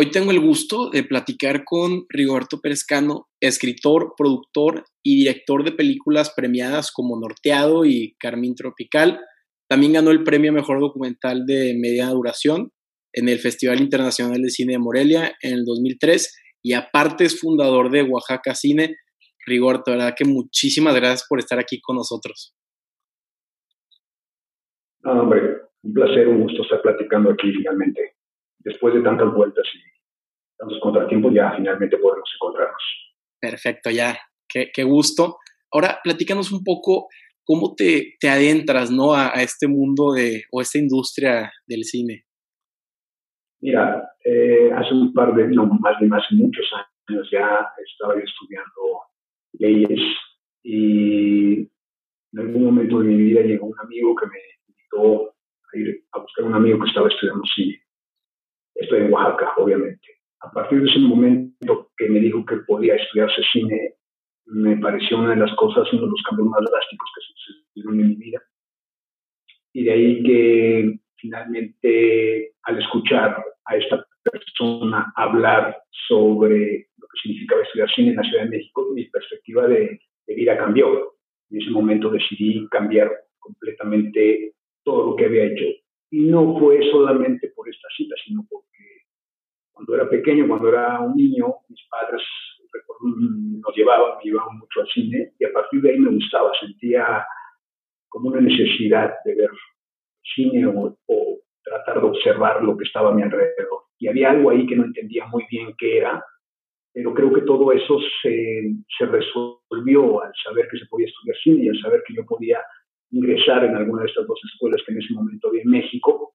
Hoy tengo el gusto de platicar con Rigoberto Perezcano, escritor, productor y director de películas premiadas como Norteado y Carmín Tropical. También ganó el premio Mejor Documental de Media Duración en el Festival Internacional de Cine de Morelia en el 2003 y aparte es fundador de Oaxaca Cine. Rigoberto, verdad que muchísimas gracias por estar aquí con nosotros. hombre, un placer, un gusto estar platicando aquí finalmente después de tantas vueltas y tantos contratiempos, ya finalmente podemos encontrarnos. Perfecto, ya, qué, qué gusto. Ahora, platícanos un poco cómo te, te adentras ¿no? A, este mundo de, o esta industria del cine. Mira, eh, hace un par de, no, más de más muchos años ya estaba yo estudiando leyes y en algún momento de mi vida llegó un amigo que me invitó a ir a buscar un amigo que estaba estudiando cine estoy en Oaxaca, obviamente. A partir de ese momento que me dijo que podía estudiarse cine, me pareció una de las cosas, uno de los cambios más drásticos que sucedieron en mi vida. Y de ahí que finalmente, al escuchar a esta persona hablar sobre lo que significaba estudiar cine en la Ciudad de México, mi perspectiva de, de vida cambió. En ese momento decidí cambiar completamente todo lo que había hecho. Y no fue solamente por esta cita, sino porque cuando era pequeño, cuando era un niño, mis padres nos llevaban, me llevaban mucho al cine y a partir de ahí me gustaba, sentía como una necesidad de ver cine o, tratar de observar lo que estaba a mi alrededor. Y había algo ahí que no entendía muy bien qué era, pero creo que todo eso se, se resolvió al saber que se podía estudiar cine y al saber que yo podía ingresar en alguna de estas dos escuelas que en ese momento había en México.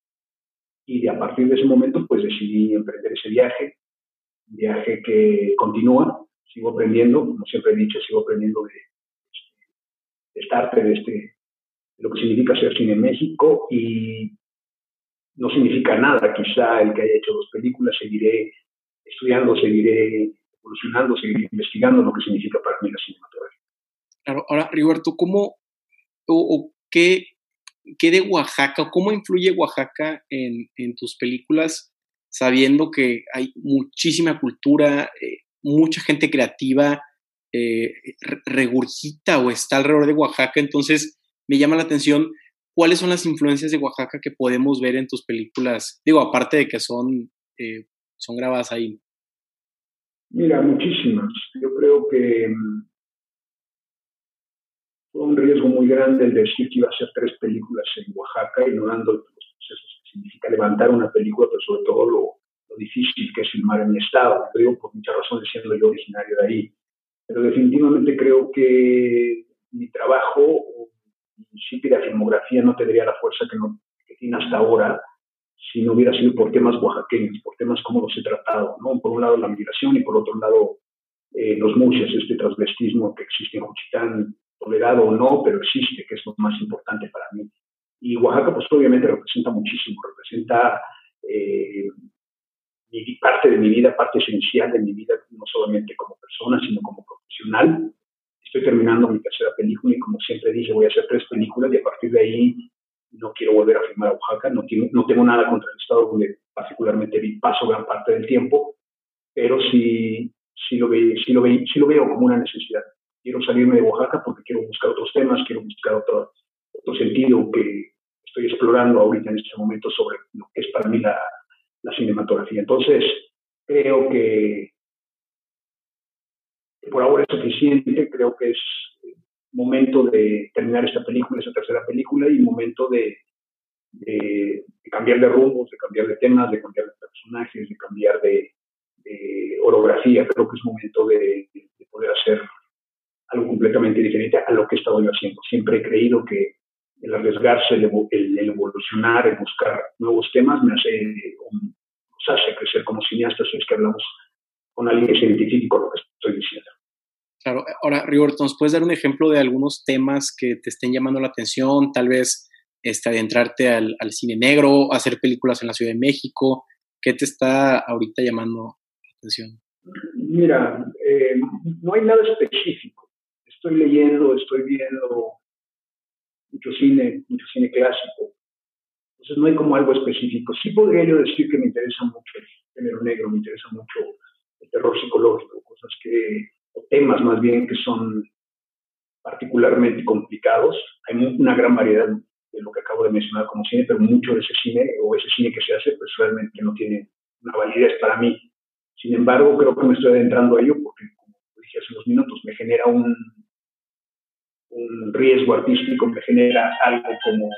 Y de a partir de ese momento, pues decidí emprender ese viaje, un viaje que continúa, sigo aprendiendo, como siempre he dicho, sigo aprendiendo de, de arte, de, este, de lo que significa ser cine en México y no significa nada, quizá el que haya hecho dos películas, seguiré estudiando, seguiré evolucionando, seguiré investigando lo que significa para mí la cinematografía. Claro, ahora, Rigoberto, ¿cómo, o, qué, qué, de Oaxaca, cómo influye Oaxaca en, en, tus películas, sabiendo que hay muchísima cultura, eh, mucha gente creativa, eh, regurgita o está alrededor de Oaxaca, entonces me llama la atención cuáles son las influencias de Oaxaca que podemos ver en tus películas, digo, aparte de que son, eh, son grabadas ahí. Mira, muchísimas. Yo creo que mm, fue un riesgo muy grande el decir que iba a hacer tres películas en Oaxaca, ignorando los procesos que significa levantar una película, pero sobre todo lo, difícil que es filmar en mi estado. Lo digo por muchas razones, siendo yo originario de ahí. Pero definitivamente creo que mi trabajo, o principio de filmografía, no tendría la fuerza que, no, que tiene hasta ahora si no hubiera sido por temas oaxaqueños, por temas como los he tratado. ¿no? Por un lado la migración y por otro lado eh, los muchos, este transvestismo que existe en Juchitán, tolerado o no, pero existe, que es lo más importante para mí. Y Oaxaca, pues obviamente representa muchísimo, representa eh, parte de mi vida, parte esencial de mi vida, no solamente como persona, sino como profesional. Estoy terminando mi tercera película y como siempre dije, voy a hacer tres películas y a partir de ahí no quiero volver a filmar a Oaxaca, no, tengo, no tengo nada contra el estado donde particularmente paso gran parte del tiempo, pero sí, sí, lo, ve, sí, lo, ve, sí lo veo como una necesidad quiero salirme de Oaxaca porque quiero buscar otros temas, quiero buscar otro, otro sentido que estoy explorando ahorita en este momento sobre lo que es para mí la, cinematografía. Entonces, creo que por ahora es suficiente, creo que es momento de terminar esta película, esta tercera película, y momento de, cambiar de rumbos, de cambiar de temas, de cambiar de personajes, de cambiar de, orografía. Creo que es momento de poder hacer algo completamente diferente a lo que he estado yo haciendo. Siempre he creído que el arriesgarse, el, evolucionar, el buscar nuevos temas me hace, nos hace crecer como cineastas, es que hablamos con alguien que se identifique con lo que estoy diciendo. Claro, ahora, Rigoberto, ¿nos puedes dar un ejemplo de algunos temas que te estén llamando la atención? Tal vez este, adentrarte al, al cine negro, hacer películas en la Ciudad de México. ¿Qué te está ahorita llamando la atención? Mira, eh, no hay nada específico estoy leyendo, estoy viendo mucho cine, mucho cine clásico. Entonces no hay como algo específico. Sí podría yo decir que me interesa mucho género negro, me interesa mucho el terror psicológico, cosas que, o temas más bien que son particularmente complicados. Hay una gran variedad de lo que acabo de mencionar como cine, pero mucho de ese cine o ese cine que se hace, pues realmente no tiene una validez para mí. Sin embargo, creo que me estoy adentrando a ello porque, como dije hace unos minutos, me genera un, un riesgo artístico, me genera algo como,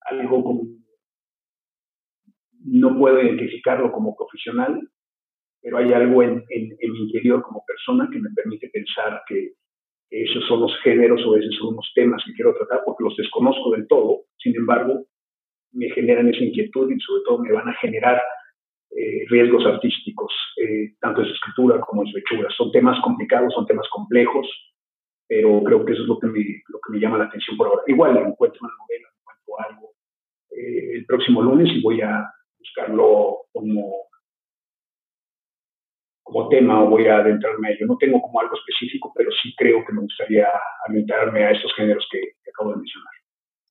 algo como, no puedo identificarlo como profesional, pero hay algo en, en, mi interior como persona que me permite pensar que esos son los géneros o esos son los temas que quiero tratar porque los desconozco del todo, sin embargo, me generan esa inquietud y sobre todo me van a generar eh, riesgos artísticos, eh, tanto en su escritura como en su hechura. Son temas complicados, son temas complejos, pero creo que eso es lo que me, lo que me llama la atención por ahora. Igual encuentro una novela, encuentro algo eh, el próximo lunes y voy a buscarlo como, como tema o voy a adentrarme a ello. No tengo como algo específico, pero sí creo que me gustaría adentrarme a estos géneros que, acabo de mencionar.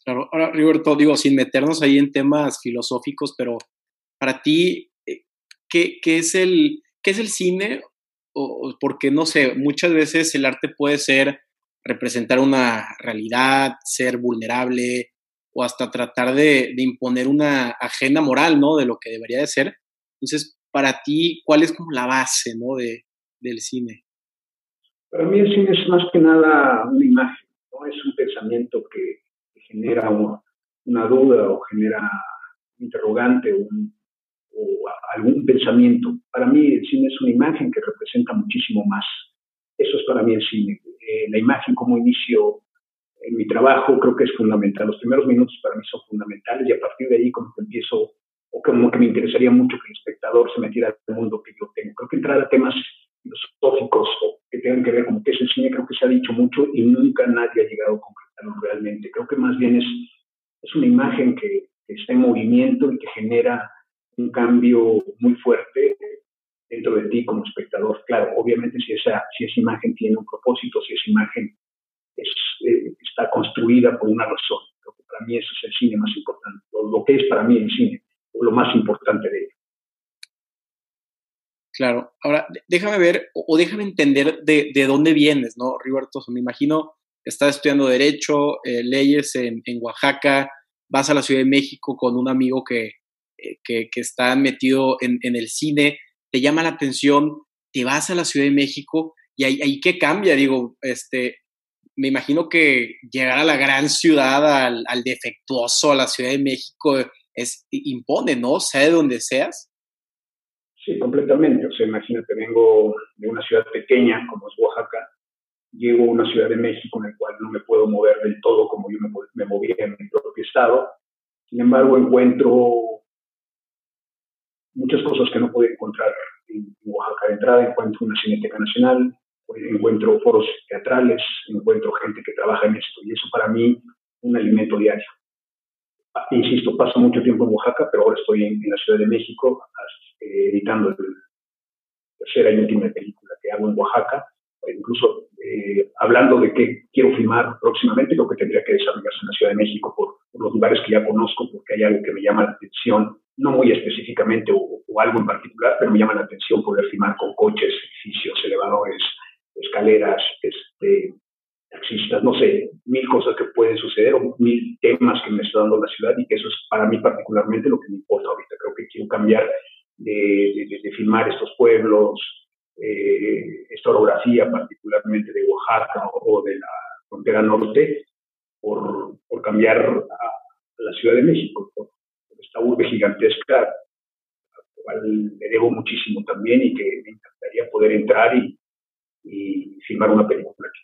Claro, ahora Roberto, digo, sin meternos ahí en temas filosóficos, pero para ti, eh, ¿qué, qué es, el, qué es el cine? O, porque, no sé, muchas veces el arte puede ser representar una realidad, ser vulnerable o hasta tratar de, imponer una agenda moral, ¿no? De lo que debería de ser. Entonces, para ti, ¿cuál es como la base, ¿no? De, del cine. Para mí el cine es más que nada una imagen, ¿no? Es un pensamiento que, genera una, duda o genera un interrogante o, o algún pensamiento. Para mí el cine es una imagen que representa muchísimo más. Eso es para mí el cine. Eh, la imagen como inicio en mi trabajo creo que es fundamental. Los primeros minutos para mí son fundamentales y a partir de ahí como que empiezo, o como que me interesaría mucho que el espectador se metiera al mundo que yo tengo. Creo que entrar a temas filosóficos o que tengan que ver con qué es el cine, creo que se ha dicho mucho y nunca nadie ha llegado a concretarlo realmente. Creo que más bien es, es una imagen que, que está en movimiento y que genera un cambio muy fuerte dentro de ti como espectador. Claro, obviamente si esa, si esa imagen tiene un propósito, si esa imagen es, eh, está construida por una razón. Creo que para mí eso es el cine más importante, lo, que es para mí el cine, o lo más importante de ello. Claro, ahora déjame ver o, déjame entender de, de, dónde vienes, ¿no, Rigoberto? me imagino, estás estudiando Derecho, eh, leyes en, en, Oaxaca, vas a la Ciudad de México con un amigo que, eh, que, que, está metido en, en el cine te llama la atención, te vas a la Ciudad de México y ahí, qué cambia, digo, este, me imagino que llegar a la gran ciudad, al, defectuoso, a la Ciudad de México, es, impone, ¿no? Sea de donde seas. Sí, completamente. O sea, imagínate, vengo de una ciudad pequeña como es Oaxaca, llego a una Ciudad de México en la cual no me puedo mover del todo como yo me, me movía en mi propio estado. Sin embargo, encuentro muchas cosas que no pude encontrar en, Oaxaca. De entrada encuentro una cineteca nacional, encuentro foros teatrales, encuentro gente que trabaja en esto y eso para mí un alimento diario. Ah, insisto, paso mucho tiempo en Oaxaca, pero ahora estoy en, la Ciudad de México eh, editando la tercera y última película que hago en Oaxaca. Incluso eh, hablando de qué quiero filmar próximamente, lo que tendría que desarrollarse en la Ciudad de México por, por los lugares que ya conozco, porque hay algo que me llama la atención no muy específicamente o, algo en particular, pero me llama la atención poder filmar con coches, edificios, elevadores, escaleras, este, taxistas, no sé, mil cosas que pueden suceder o mil temas que me está dando la ciudad y que eso es para mí particularmente lo que me importa ahorita. Creo que quiero cambiar de, de, filmar estos pueblos, eh, esta orografía particularmente de Oaxaca o, de la frontera norte, por, por cambiar a, la Ciudad de México, por, esta urbe gigantesca, a la cual le debo muchísimo también y que me encantaría poder entrar y, y filmar una película aquí.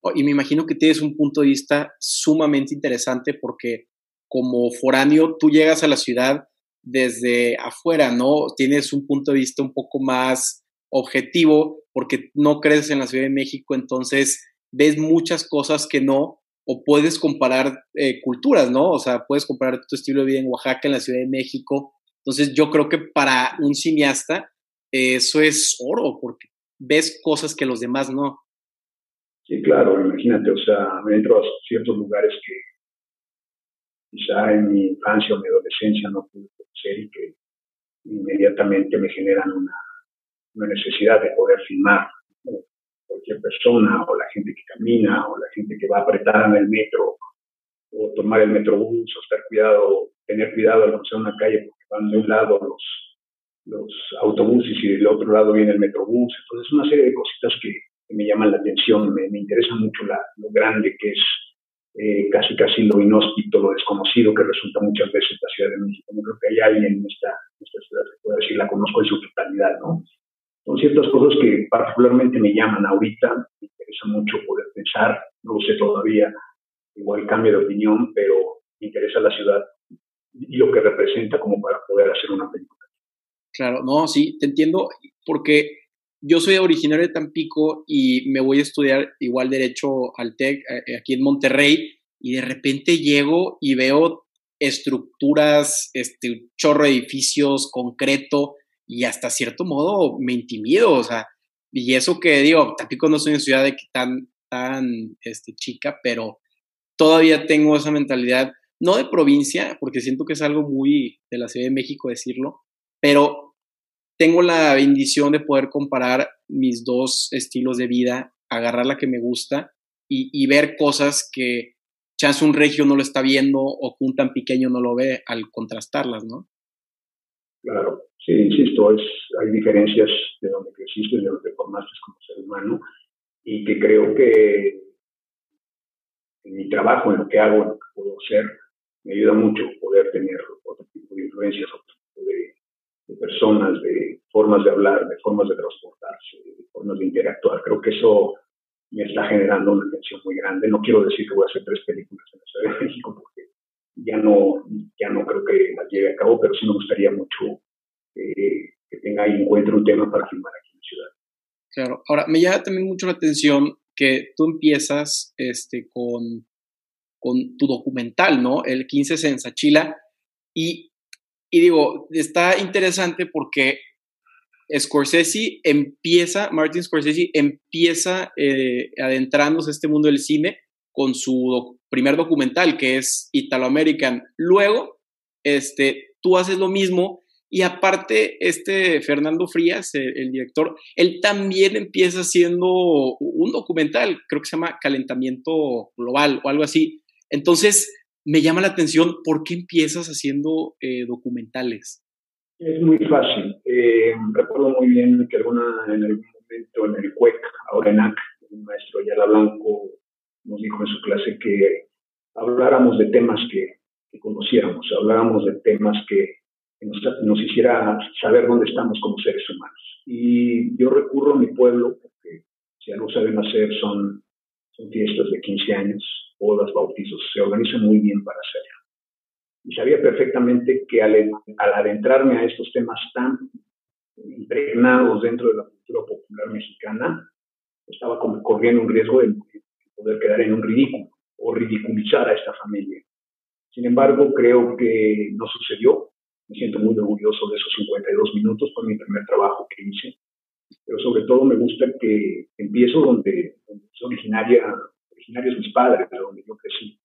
Oh, y me imagino que tienes un punto de vista sumamente interesante porque como foráneo tú llegas a la ciudad desde afuera, ¿no? Tienes un punto de vista un poco más objetivo porque no creces en la Ciudad de México, entonces ves muchas cosas que no, o puedes comparar eh, culturas, ¿no? O sea, puedes comparar tu estilo de vida en Oaxaca, en la Ciudad de México. Entonces, yo creo que para un cineasta eso es oro, porque ves cosas que los demás no. Sí, claro, imagínate, o sea, me entro a ciertos lugares que quizá en mi infancia o mi adolescencia no pude conocer y que, inmediatamente me generan una, una necesidad de poder filmar cualquier persona o la gente que camina o la gente que va apretada en el metro o tomar el metrobús o estar cuidado, tener cuidado al cruzar una calle porque van de un lado los, los autobuses y del otro lado viene el metrobús. Entonces, una serie de cositas que, me llaman la atención, me, me interesa mucho la, lo grande que es eh, casi casi lo inhóspito, lo desconocido que resulta muchas veces la Ciudad de México. No creo que haya alguien en esta, en esta ciudad que pueda decir la conozco en su totalidad, ¿no? Son ciertas cosas que particularmente me llaman ahorita, me interesa mucho poder pensar, no lo sé todavía, igual cambio de opinión, pero me interesa la ciudad y lo que representa como para poder hacer una película. Claro, no, sí, te entiendo, porque yo soy originario de Tampico y me voy a estudiar igual derecho al TEC eh, aquí en Monterrey y de repente llego y veo estructuras, este, chorro de edificios, concreto y hasta cierto modo me intimido, o sea, y eso que digo, Tampico no es una ciudad de tan, tan este, chica, pero todavía tengo esa mentalidad, no de provincia, porque siento que es algo muy de la Ciudad de México decirlo, pero tengo la bendición de poder comparar mis dos estilos de vida, agarrar la que me gusta y, ver cosas que chance un regio no lo está viendo o que un tan pequeño no lo ve al contrastarlas, ¿no? Claro, sí, insisto, es, hay diferencias de donde creciste, de donde formaste como ser humano y que creo que en mi trabajo, en lo que hago, en lo que puedo hacer, me ayuda mucho poder tener otro tipo de influencias, otro tipo de, de personas, de formas de hablar, de formas de transportarse, de formas de interactuar. Creo que eso me está generando una tensión muy grande. No quiero decir que voy a hacer tres películas en la Ciudad de México porque ya no, ya no creo que las lleve a cabo, pero sí me gustaría mucho eh, que tenga ahí encuentre un tema para filmar aquí en la ciudad. Claro. Ahora, me llama también mucho la atención que tú empiezas este, con, con tu documental, ¿no? El 15 Sensachila. Y y digo, está interesante porque Scorsese empieza, Martin Scorsese empieza eh, adentrándose a este mundo del cine con su primer documental, que es Italo American. Luego, este, tú haces lo mismo y aparte, este Fernando Frías, el, director, él también empieza haciendo un documental, creo que se llama Calentamiento Global o algo así. Entonces, me llama la atención, ¿por qué empiezas haciendo eh, documentales? Es muy fácil. Eh, recuerdo muy bien que alguna, en algún momento en el CUEC, ahora en AC, el maestro Ayala Blanco nos dijo en su clase que habláramos de temas que, conociéramos, habláramos de temas que, nos, nos, hiciera saber dónde estamos como seres humanos. Y yo recurro a mi pueblo, porque si algo saben hacer son, son fiestas de 15 años, bodas, bautizos, se organiza muy bien para hacerlo. Y sabía perfectamente que al, adentrarme a estos temas tan impregnados dentro de la cultura popular mexicana, estaba corriendo un riesgo de poder quedar en un ridículo o ridiculizar a esta familia. Sin embargo, creo que no sucedió. Me siento muy orgulloso de esos 52 minutos. Fue mi primer trabajo que hice. Pero sobre todo me gusta que empiezo donde, donde es originaria originarios mis padres, de donde yo crecí.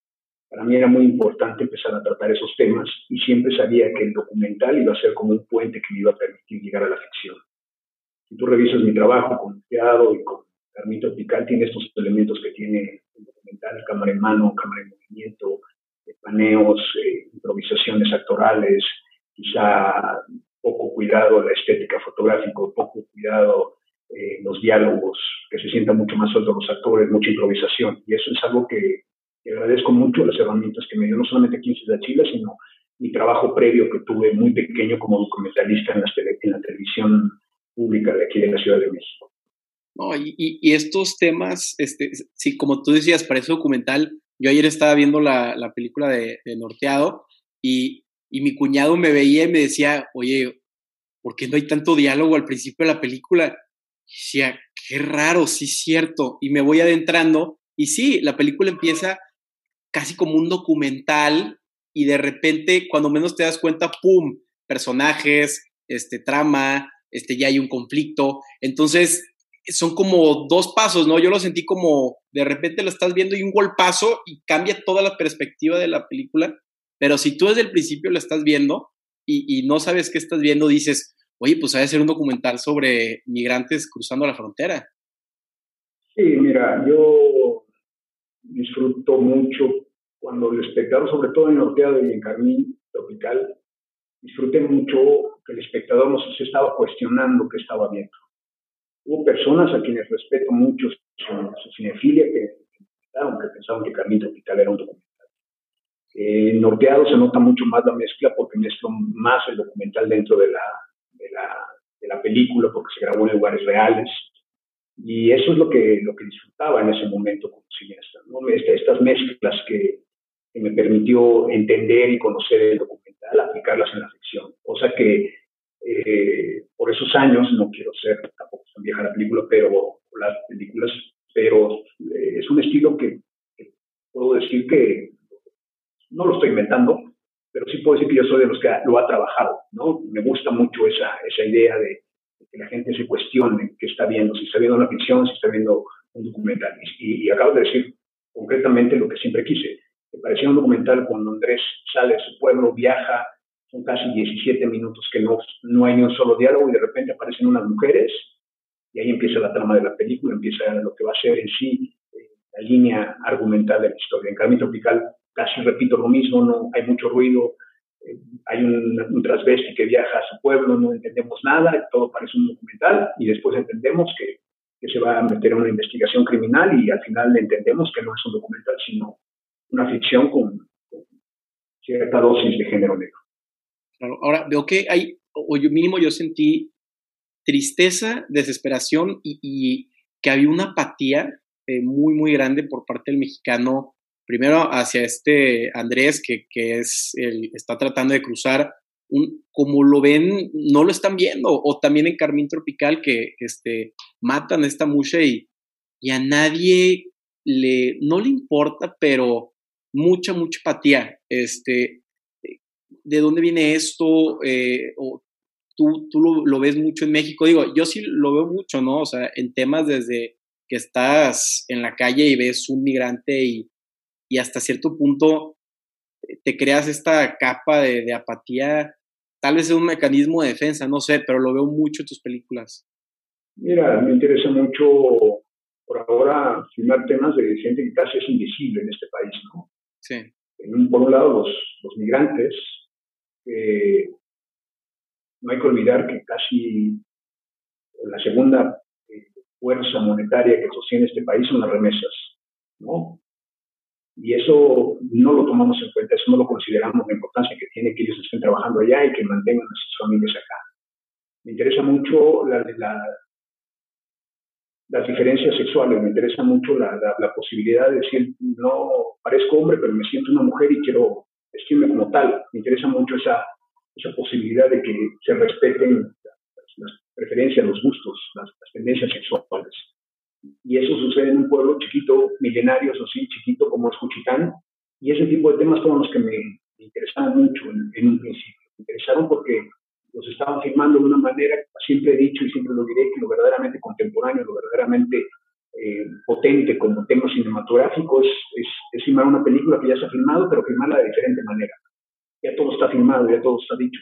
Para mí era muy importante empezar a tratar esos temas y siempre sabía que el documental iba a ser como un puente que me iba a permitir llegar a la ficción. Si tú revisas mi trabajo con Teado y con Carmín Tropical, tiene estos elementos que tiene el documental, cámara en mano, cámara en movimiento, eh, paneos, eh, improvisaciones actorales, quizá poco cuidado la estética fotográfica, poco cuidado eh, los diálogos, que se sientan mucho más sueltos los actores, mucha improvisación. Y eso es algo que, agradezco mucho, las herramientas que me dio no solamente aquí en Chile, sino mi trabajo previo que tuve muy pequeño como documentalista en la, en la televisión pública de aquí de la Ciudad de México. No, y, y, estos temas, este, sí, como tú decías, para ese documental, yo ayer estaba viendo la, la película de, de Norteado y, y, mi cuñado me veía y me decía, oye, ¿por qué no hay tanto diálogo al principio de la película? decía, qué raro, sí cierto. Y me voy adentrando y sí, la película empieza casi como un documental y de repente, cuando menos te das cuenta, ¡pum! Personajes, este, trama, este, ya hay un conflicto. Entonces, son como dos pasos, ¿no? Yo lo sentí como de repente lo estás viendo y un golpazo y cambia toda la perspectiva de la película. Pero si tú desde el principio lo estás viendo, y, no sabes qué estás viendo, dices, oye, pues hay que hacer un documental sobre migrantes cruzando la frontera. Sí, mira, yo disfruto mucho cuando el espectador, sobre todo en Norteado y en Carmín Tropical, disfruté mucho que el espectador nos se estaba cuestionando qué estaba viendo. Hubo personas a quienes respeto mucho su, cinefilia que que pensaban que Carmín Tropical era un documental. En Norteado se nota mucho más la mezcla porque mezclo más el documental dentro de la, de la, de la película porque se grabó en lugares reales. Y eso es lo que, lo que disfrutaba en ese momento como cineasta, ¿no? estas mezclas que, que me permitió entender y conocer el documental, aplicarlas en la ficción. Cosa que eh, por esos años, no quiero ser tampoco tan vieja la película, pero las películas, pero eh, es un estilo que, puedo decir que no lo estoy inventando, pero sí puedo decir que yo soy de los que lo ha trabajado, ¿no? Me gusta mucho esa, esa idea de, que la gente se cuestione qué está viendo, si está viendo una ficción, si está viendo un documental. Y, y acabo de decir concretamente lo que siempre quise. Me parecía un documental cuando Andrés sale de su pueblo, viaja, son casi 17 minutos que no, no hay ni un solo diálogo y de repente aparecen unas mujeres y ahí empieza la trama de la película, empieza lo que va a ser en sí eh, la línea argumental de la historia. En Carmen Tropical casi repito lo mismo, no hay mucho ruido, eh, hay un, un que viaja a su pueblo, no entendemos nada, todo parece un documental y después entendemos que, que se va a meter en una investigación criminal y al final entendemos que no es un documental, sino una ficción con, cierta dosis de género negro. Ahora veo que hay, o yo mínimo yo sentí tristeza, desesperación y, que había una apatía eh, muy, muy grande por parte del mexicano, primero hacia este Andrés, que, que es el, está tratando de cruzar, un, como lo ven, no lo están viendo, o también en Carmín Tropical, que este, matan a esta mucha y, y a nadie le, no le importa, pero mucha, mucha apatía. Este, ¿De dónde viene esto? Eh, o tú, tú lo, ves mucho en México. Digo, yo sí lo veo mucho, ¿no? O sea, en temas desde que estás en la calle y ves un migrante y, y hasta cierto punto te creas esta capa de, de, apatía. Tal vez es un mecanismo de defensa, no sé, pero lo veo mucho en tus películas. Mira, me interesa mucho por ahora filmar temas de gente que casi es invisible en este país, ¿no? Sí. por un lado, los, los migrantes, no hay que olvidar que casi la segunda eh, fuerza monetaria que sostiene este país son las remesas, ¿no? Y eso no lo tomamos en cuenta, eso no lo consideramos la importancia que tiene que ellos estén trabajando allá y que mantengan a sus familias acá. Me interesa mucho la, la, las diferencias sexuales, me interesa mucho la, la, posibilidad de decir, no parezco hombre, pero me siento una mujer y quiero vestirme como tal. Me interesa mucho esa, esa posibilidad de que se respeten las, preferencias, los gustos, las, tendencias sexuales. Y eso sucede en un pueblo chiquito, milenario, eso sí, chiquito como es Juchitán. Y ese tipo de temas fueron los que me, interesaron mucho en, un principio. Me interesaron porque los estaban filmando de una manera, siempre he dicho y siempre lo diré, que lo verdaderamente contemporáneo, lo verdaderamente eh, potente como tema cinematográfico es, es, es, filmar una película que ya se ha filmado, pero filmarla de diferente manera. Ya todo está filmado, ya todo está dicho.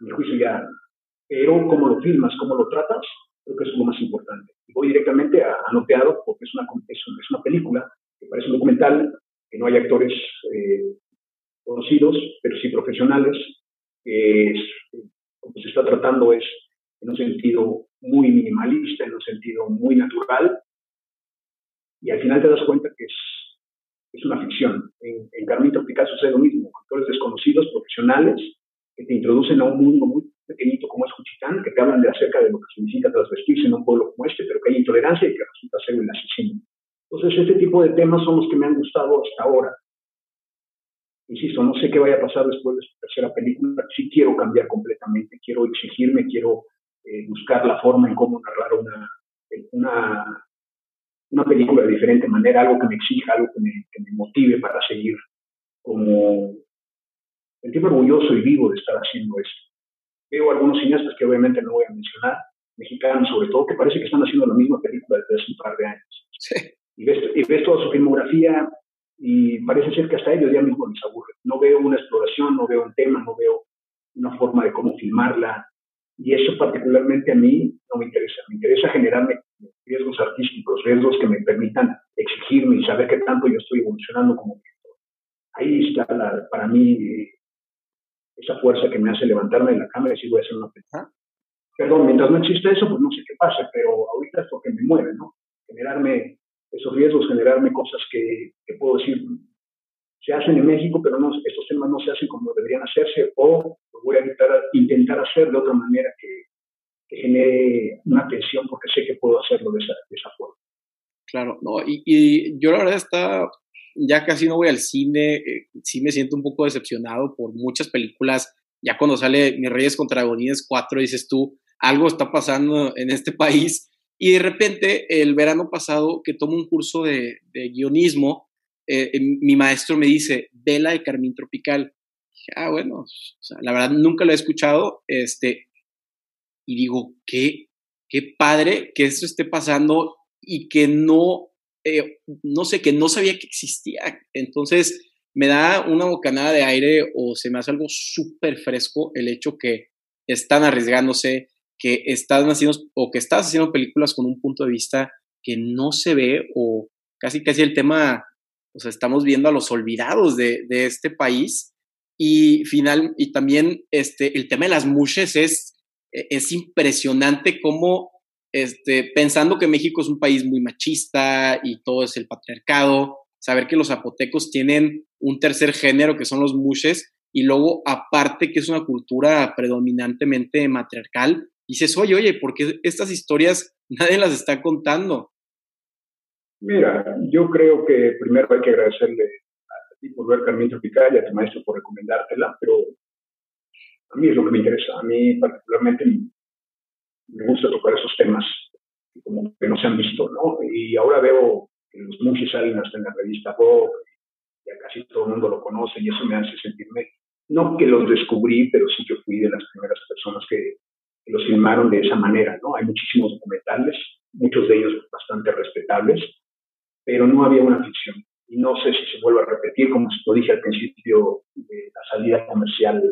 A mi juicio ya. Pero cómo lo filmas, cómo lo tratas, creo que es lo más importante. Y voy directamente a Anoteado porque es una, es, una película que parece un documental, que no hay actores eh, conocidos, pero sí profesionales. Es, como se está tratando es en un sentido muy minimalista, en un sentido muy natural, y al final te das cuenta que es, es una ficción. En, en Carmen Tropical sucede lo mismo, actores desconocidos, profesionales, que te introducen a un mundo muy pequeñito como es Juchitán, que te hablan de acerca de lo que significa transvestirse en un pueblo como este, pero que hay intolerancia y que resulta ser el asesino. Entonces, este tipo de temas son los que me han gustado hasta ahora. Insisto, no sé qué vaya a pasar después de esta tercera película. Sí quiero cambiar completamente, quiero exigirme, quiero eh, buscar la forma en cómo narrar una, una una película de diferente manera, algo que me exija, algo que me, que me motive para seguir como sentirme orgulloso y vivo de estar haciendo esto. Veo algunos cineastas que obviamente no voy a mencionar, mexicanos sobre todo, que parece que están haciendo la misma película desde hace un par de años. Y, ves, y ves toda su filmografía y parece ser que hasta ellos ya mismo les aburre. No veo una exploración, no veo un tema, no veo una forma de cómo filmarla. Y eso particularmente a mí no me interesa. Me interesa generarme riesgos artísticos, riesgos que me permitan exigirme y saber qué tanto yo estoy evolucionando como director. Ahí está para mí esa fuerza que me hace levantarme de la cama y decir voy a hacer una película. Perdón, mientras no exista eso, pues no sé qué pase, pero ahorita es lo que me mueve, ¿no? Generarme esos riesgos, generarme cosas que, que puedo decir, se hacen en México, pero no, estos temas no se hacen como deberían hacerse, o lo voy a intentar, intentar hacer de otra manera que, genere una tensión, porque sé que puedo hacerlo de esa, de esa forma. Claro, no, y, yo la verdad está, ya casi no voy al cine, eh, sí me siento un poco decepcionado por muchas películas, ya cuando sale Mis Reyes contra Godines 4, dices tú, algo está pasando en este país, y de repente el verano pasado que tomo un curso de guionismo, eh, eh, mi maestro me dice, vela de Carmín Tropical. ah, bueno, la verdad nunca lo he escuchado, este, y digo, qué, qué padre que esto esté pasando y que no, eh, no sé, que no sabía que existía. Entonces, me da una bocanada de aire o se me hace algo súper fresco el hecho que están arriesgándose, que están haciendo o que estás haciendo películas con un punto de vista que no se ve o casi casi el tema o sea, estamos viendo a los olvidados de, este país. Y final, y también este, el tema de las mushes es, e, es impresionante cómo, este, pensando que México es un país muy machista y todo es el patriarcado, saber que los zapotecos tienen un tercer género que son los mushes, y luego aparte que es una cultura predominantemente matriarcal, dices, oye, oye, ¿por qué estas historias nadie las está contando? Mira, yo creo que primero hay que agradecerle a ti por ver Carmen Tropical y a tu maestro por recomendártela, pero a mí es lo que me interesa. A mí particularmente me gusta tocar esos temas como que no se han visto, ¿no? Y ahora veo que los muchos salen hasta en la revista Vogue, ya casi todo el mundo lo conoce y eso me hace sentirme, no que los descubrí, pero sí que fui de las primeras personas que, que los filmaron de esa manera, ¿no? Hay muchísimos documentales, muchos de ellos bastante respetables, pero no había una ficción. Y no sé si se vuelve a repetir, como lo dije al principio de la salida comercial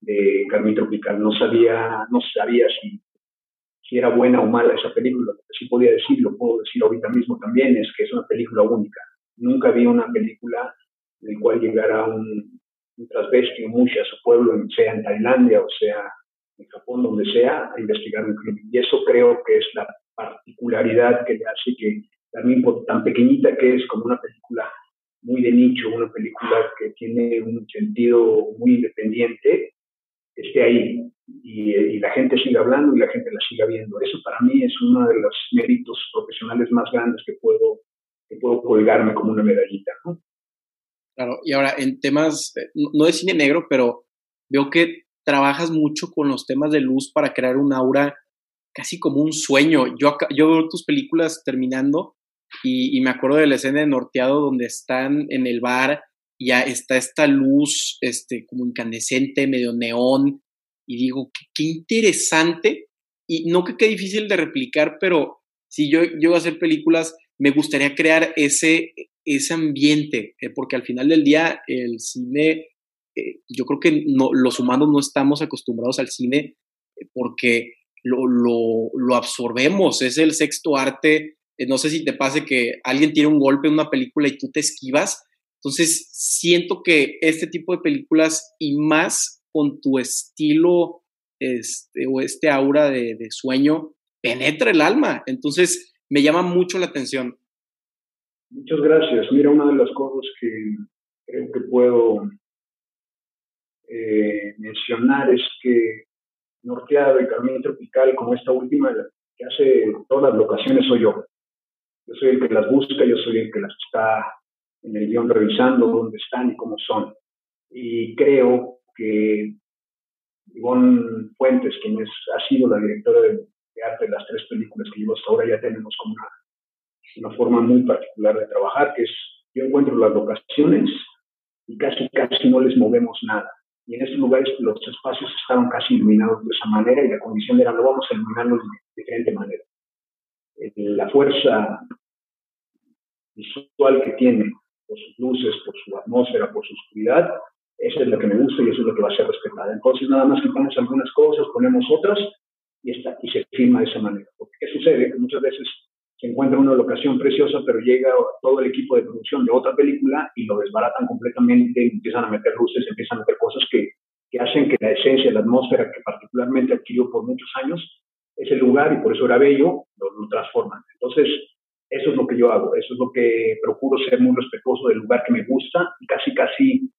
de Carmen Tropical. No sabía, no sabía si, si era buena o mala esa película. Lo que sí podía decir, lo puedo decir ahorita mismo también, es que es una película única. Nunca vi una película en la cual llegara un, un transvesti, mucha a su pueblo, sea en Tailandia o sea en Japón, donde sea, a investigar un crimen. Y eso creo que es la particularidad que le hace que también tan pequeñita que es como una película muy de nicho, una película que tiene un sentido muy independiente, esté ahí y, la gente siga hablando y la gente la siga viendo. Eso para mí es uno de los méritos profesionales más grandes que puedo, que puedo colgarme como una medallita. ¿no? Claro, y ahora en temas, eh, no de cine negro, pero veo que trabajas mucho con los temas de luz para crear un aura casi como un sueño. Yo, yo veo tus películas terminando y, me acuerdo de la escena de Norteado donde están en el bar ya está esta luz este, como incandescente, medio neón, y digo, qué, interesante, y no que qué difícil de replicar, pero si yo, voy a hacer películas, me gustaría crear ese, ese ambiente, eh, porque al final del día el cine, eh, yo creo que no, los humanos no estamos acostumbrados al cine eh, porque lo, lo, absorbemos, es el sexto arte no sé si te pase que alguien tiene un golpe en una película y tú te esquivas. Entonces, siento que este tipo de películas y más con tu estilo este, o este aura de, sueño, penetra el alma. Entonces, me llama mucho la atención. Muchas gracias. Mira, una de las cosas que creo que puedo eh, mencionar es que Norteado y Camino Tropical, como esta última, que hace todas las locaciones, soy yo. Yo soy el que las busca, yo soy el que las está en el guion revisando dónde están y cómo son. Y creo que Ivonne Fuentes, quien es, ha sido la directora de, arte de las tres películas que llevo hasta ahora, ya tenemos como una, una forma muy particular de trabajar, que es yo encuentro las locaciones y casi casi no les movemos nada. Y en estos lugares los espacios estaban casi iluminados de esa manera y la condición era no vamos a iluminarlos de diferente manera. La fuerza visual que tiene, por sus luces, por su atmósfera, por su oscuridad, Eso es lo que me gusta y eso es lo que va a ser respetada. Entonces, nada más quitamos algunas cosas, ponemos otras y, está, y se firma de esa manera. Porque, ¿qué sucede? Que muchas veces se encuentra una locación preciosa, pero llega todo el equipo de producción de otra película y lo desbaratan completamente, empiezan a meter luces, empiezan a meter cosas que, que hacen que la esencia, la atmósfera que particularmente adquirió por muchos años, ese lugar y por eso era bello, lo, lo transforman. Entonces, eso es lo que yo hago, eso es lo que procuro ser muy respetuoso del lugar que me gusta y casi, casi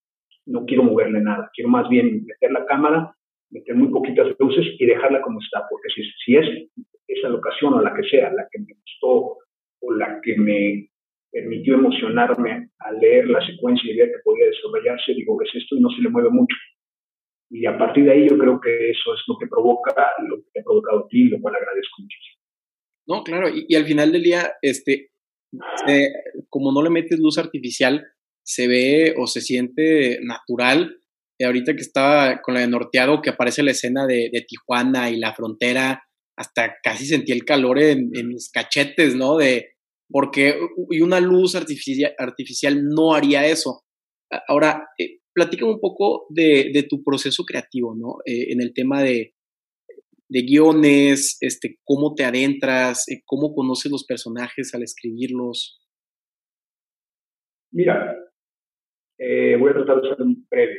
no quiero moverle nada. Quiero más bien meter la cámara, meter muy poquitas luces y dejarla como está, porque si, si es esa locación o la que sea, la que me gustó o la que me permitió emocionarme al leer la secuencia y ver que podía desarrollarse, digo, que es esto? Y no se le mueve mucho. Y a partir de ahí yo creo que eso es lo que provoca lo que ha provocado a ti, lo cual agradezco muchísimo. No, claro, y, al final del día, este, como no le metes luz artificial, se ve o se siente natural. Y ahorita que estaba con la de Norteado, que aparece la escena de, de Tijuana y la frontera, hasta casi sentí el calor en, mis cachetes, ¿no? De, porque y una luz artificial, artificial no haría eso. Ahora, eh, platícame un poco de, tu proceso creativo, ¿no? Eh, en el tema de, guiones, este, cómo te adentras, eh, cómo conoces los personajes al escribirlos. Mira, voy a tratar de ser breve.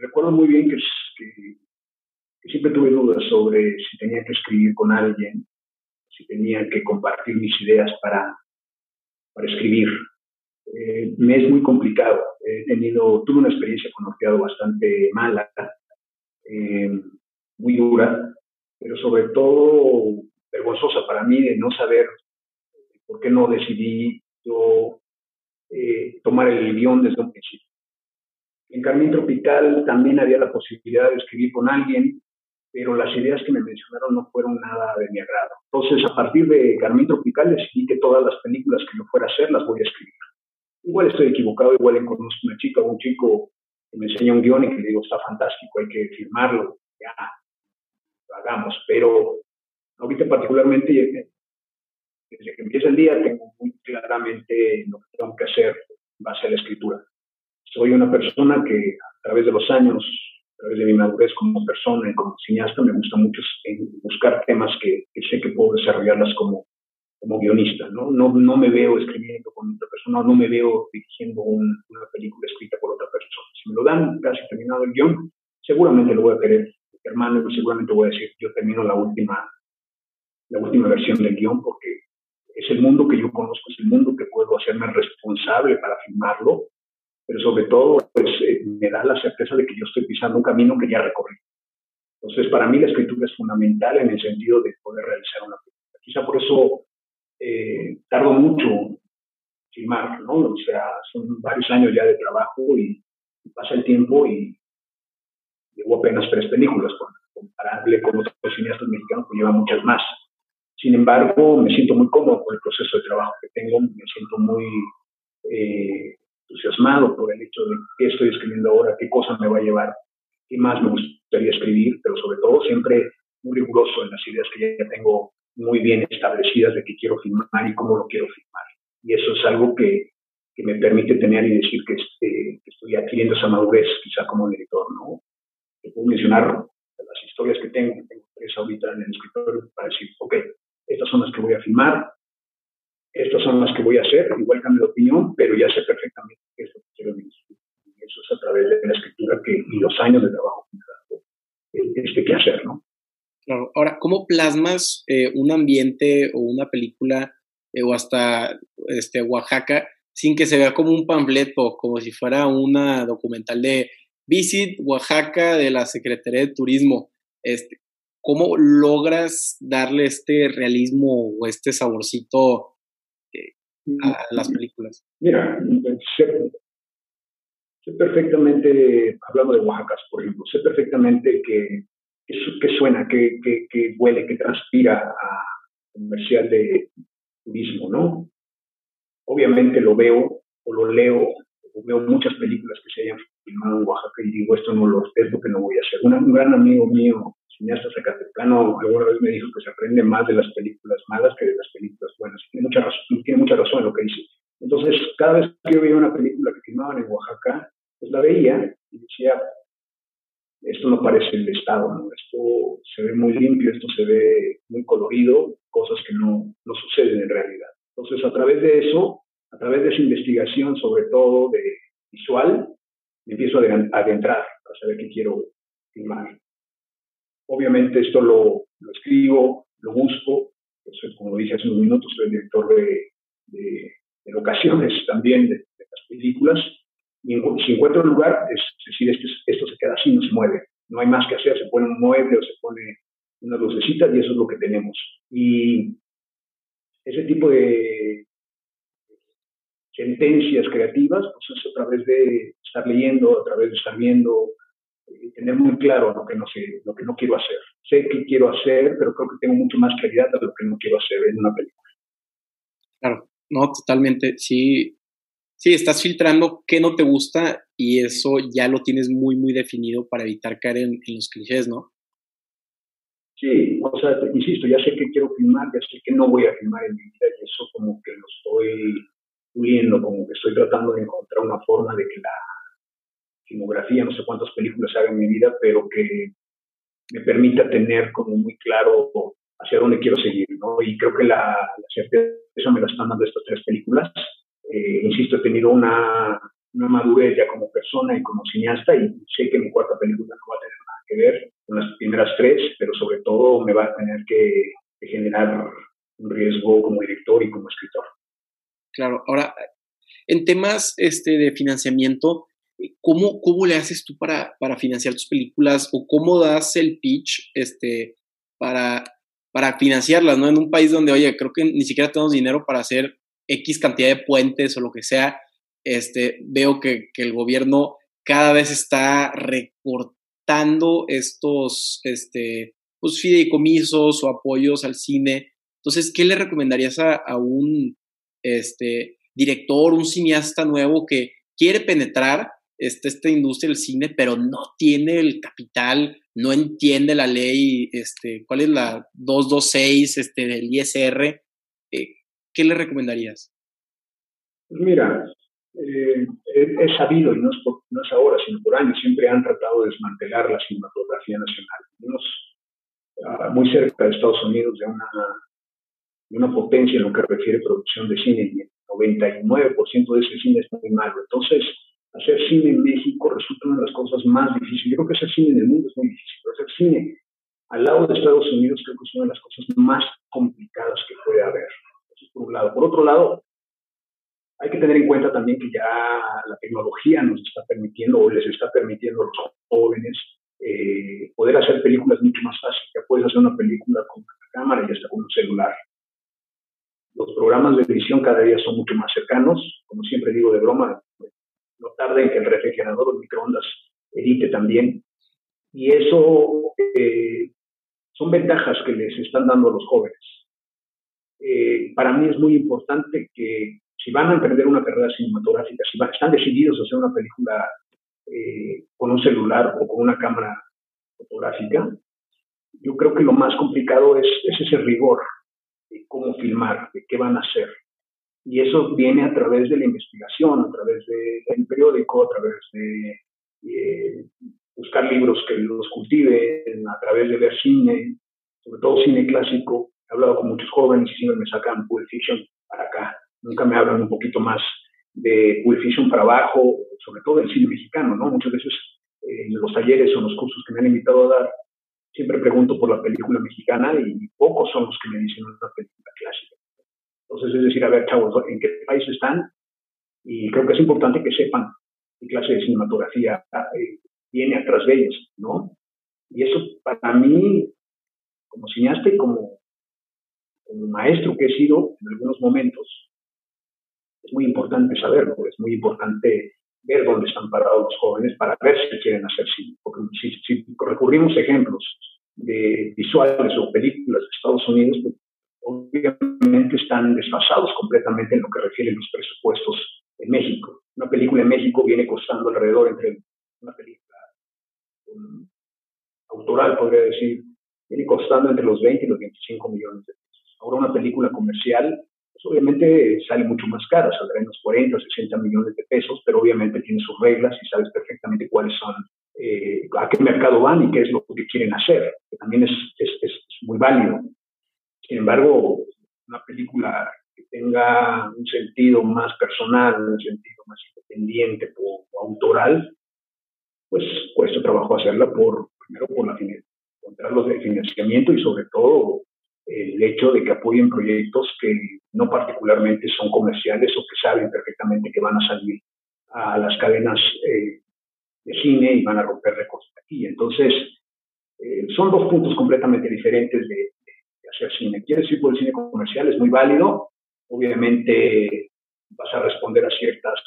recuerdo muy bien que, que siempre tuve dudas sobre si tenía que escribir con alguien, si tenía que compartir mis ideas para, para escribir. Eh, me es muy complicado. He tenido, tuve una experiencia con Orteado bastante mala, eh, muy dura, pero sobre todo vergonzosa para mí de no saber por qué no decidí yo eh, tomar el guion desde un principio. En Carmín Tropical también había la posibilidad de escribir con alguien, pero las ideas que me mencionaron no fueron nada de mi agrado. Entonces, a partir de Carmín Tropical, decidí que todas las películas que yo fuera a hacer las voy a escribir. Igual estoy equivocado, igual conozco una chica o un chico que me enseña un guion y que le digo, está fantástico, hay que firmarlo, ya, lo hagamos. Pero ahorita particularmente, desde que empieza el día, tengo muy claramente lo que tengo que hacer en base a la escritura. Soy una persona que a través de los años a través de mi madurez como persona y como cineasta, me gusta mucho buscar temas que, sé que puedo desarrollarlas como, como guionista. ¿no? No, no me veo escribiendo con otra persona, no me veo dirigiendo una película escrita por otra persona. Si me lo dan casi terminado el guion, seguramente lo voy a querer. Hermano, seguramente voy a decir, yo termino la última, la última versión del guion porque es el mundo que yo conozco, es el mundo que puedo hacerme responsable para filmarlo pero sobre todo pues, eh, me da la certeza de que yo estoy pisando un camino que ya recorrí. Entonces, para mí la escritura es fundamental en el sentido de poder realizar una película. Quizá por eso eh, tardo mucho filmar, ¿no? O sea, son varios años ya de trabajo y, pasa el tiempo y llevo apenas tres películas, comparable con otros cineastas mexicanos que llevan muchas más. Sin embargo, me siento muy cómodo con el proceso de trabajo que tengo, me siento muy eh, entusiasmado por el hecho de qué estoy escribiendo ahora, qué cosa me va a llevar, qué más me gustaría escribir, pero sobre todo siempre muy riguroso en las ideas que ya tengo muy bien establecidas de qué quiero filmar y cómo lo quiero filmar. Y eso es algo que, que me permite tener y decir que, este, que, estoy adquiriendo esa madurez quizá como director, ¿no? Te puedo mencionar las historias que tengo, tengo tres ahorita en el escritorio para decir, ok, estas son las que voy a filmar, estas son las que voy a hacer, igual cambio de opinión, pero ya sé perfectamente qué es lo que quiero decir. Y eso es a través de la escritura que, y los años de trabajo este que hacer, ¿no? Ahora, ¿cómo plasmas eh, un ambiente o una película eh, o hasta este, Oaxaca sin que se vea como un panfleto, como si fuera una documental de Visit Oaxaca de la Secretaría de Turismo? Este, ¿Cómo logras darle este realismo o este saborcito a las películas? Mira, sé, perfectamente, hablando de Oaxaca, por ejemplo, sé perfectamente que, que, suena, que, que, huele, que transpira a comercial de turismo, ¿no? Obviamente lo veo o lo leo, o veo muchas películas que se hayan filmado en Oaxaca y digo, esto no lo, es lo que no voy a hacer. un gran amigo mío cineasta Zacatecano alguna vez me dijo que se aprende más de las películas malas que de las películas buenas. Tiene mucha razón, tiene mucha razón en lo que dice. Entonces, cada vez que yo veía una película que filmaban en Oaxaca, pues la veía y decía, esto no parece el Estado, ¿no? esto se ve muy limpio, esto se ve muy colorido, cosas que no, no suceden en realidad. Entonces, a través de eso, a través de esa investigación, sobre todo de visual, me empiezo a adentrar para saber qué quiero filmar. Obviamente esto lo, lo escribo, lo busco, como dije hace unos minutos, soy director de, de, locaciones también de, las películas, si encuentro un lugar, es decir, esto, se queda así, no se mueve, no hay más que hacer, se pone un mueble o se pone una lucecita y eso es lo que tenemos. Y ese tipo de sentencias creativas, pues es a través de estar leyendo, a través de estar viendo, y tener muy claro lo que no sé, lo que no quiero hacer. Sé qué quiero hacer, pero creo que tengo mucho más claridad de lo que no quiero hacer en una película. Claro, no, totalmente. Sí, sí, estás filtrando qué no te gusta y eso ya lo tienes muy, muy definido para evitar caer en, los clichés, ¿no? Sí, o sea, insisto, ya sé que quiero filmar, ya sé que no voy a filmar en mi vida y eso como que lo estoy puliendo, como que estoy tratando de encontrar una forma de que la filmografía, no sé cuántas películas haga en mi vida, pero que me permita tener como muy claro hacia dónde quiero seguir, ¿no? Y creo que la, la certeza me la están dando estas tres películas. Eh, insisto, he tenido una, una madurez ya como persona y como cineasta y sé que mi cuarta película no va a tener nada que ver con las primeras tres, pero sobre todo me va a tener que, que generar un riesgo como director y como escritor. Claro, ahora, en temas este, de financiamiento, ¿cómo, ¿cómo le haces tú para, para financiar tus películas o cómo das el pitch este, para, para financiarlas, ¿no? En un país donde, oye, creo que ni siquiera tenemos dinero para hacer X cantidad de puentes o lo que sea, este, veo que, el gobierno cada vez está recortando estos este, pues, fideicomisos o apoyos al cine. Entonces, ¿qué le recomendarías a, a un este, director, un cineasta nuevo que quiere penetrar este, esta industria del cine, pero no tiene el capital, no entiende la ley, este, cuál es la 226 este, del ISR, eh, ¿qué le recomendarías? Pues mira, eh, es sabido, y no es, no es ahora, sino por años, siempre han tratado de desmantelar la cinematografía nacional. uh, muy cerca de Estados Unidos, de una, de una potencia en lo que refiere a producción de cine, y el 99% de ese cine es muy malo. Entonces, hacer cine en México resulta una de las cosas más difíciles. Yo creo que hacer cine en el mundo es muy difícil, pero hacer cine al lado de Estados Unidos creo que es una de las cosas más complicadas que puede haber. Por un lado. Por otro lado, hay que tener en cuenta también que ya la tecnología nos está permitiendo o les está permitiendo a los jóvenes eh, poder hacer películas mucho más fácil. Ya puedes hacer una película con una cámara y hasta con un celular. Los programas de edición cada día son mucho más cercanos. Como siempre digo de broma, no tarda en que el refrigerador o microondas edite también. Y eso eh, son ventajas que les están dando a los jóvenes. Eh, para mí es muy importante que si van a emprender una carrera cinematográfica, si están decididos a hacer una película eh, con un celular o con una cámara fotográfica, yo creo que lo más complicado es, es ese rigor de cómo filmar, de qué van a hacer. Y eso viene a través de la investigación, a través del periódico, a través de eh, buscar libros que los cultiven, a través de ver cine, sobre todo cine clásico. He hablado con muchos jóvenes y siempre me sacan Pulp Fiction para acá. Nunca me hablan un poquito más de Pulp Fiction para abajo, sobre todo del cine mexicano, ¿no? Muchas veces eh, en los talleres o en los cursos que me han invitado a dar, siempre pregunto por la película mexicana y pocos son los que me dicen una película clásica. Entonces, es decir, a ver, chavos, ¿en qué país están? Y creo que es importante que sepan qué clase de cinematografía eh, viene atrás de ellos, ¿no? Y eso para mí, como cineasta y como, como maestro que he sido en algunos momentos, es muy importante saberlo, es muy importante ver dónde están parados los jóvenes para ver si quieren hacer cine. Porque si, si recurrimos ejemplos de visuales o películas de Estados Unidos, pues, obviamente están desfasados completamente en lo que refiere a los presupuestos en México. Una película en México viene costando alrededor entre una película autoral, podría decir, viene costando entre los 20 y los 25 millones de. Ahora una película comercial pues obviamente sale mucho más cara, saldrá unos 40 o 60 millones de pesos, pero obviamente tiene sus reglas y sabes perfectamente cuáles son, eh, a qué mercado van y qué es lo que quieren hacer, que también es, es, es muy válido. Sin embargo, una película que tenga un sentido más personal, un sentido más independiente o, autoral, pues cuesta trabajo hacerla por, primero por la encontrar los de financiamiento y sobre todo el hecho de que apoyen proyectos que no particularmente son comerciales o que saben perfectamente que van a salir a las cadenas eh, de cine y van a romper récords aquí. Entonces, eh, son dos puntos completamente diferentes de, hacer cine. Quieres ir por el cine comercial, es muy válido. Obviamente vas a responder a, ciertas,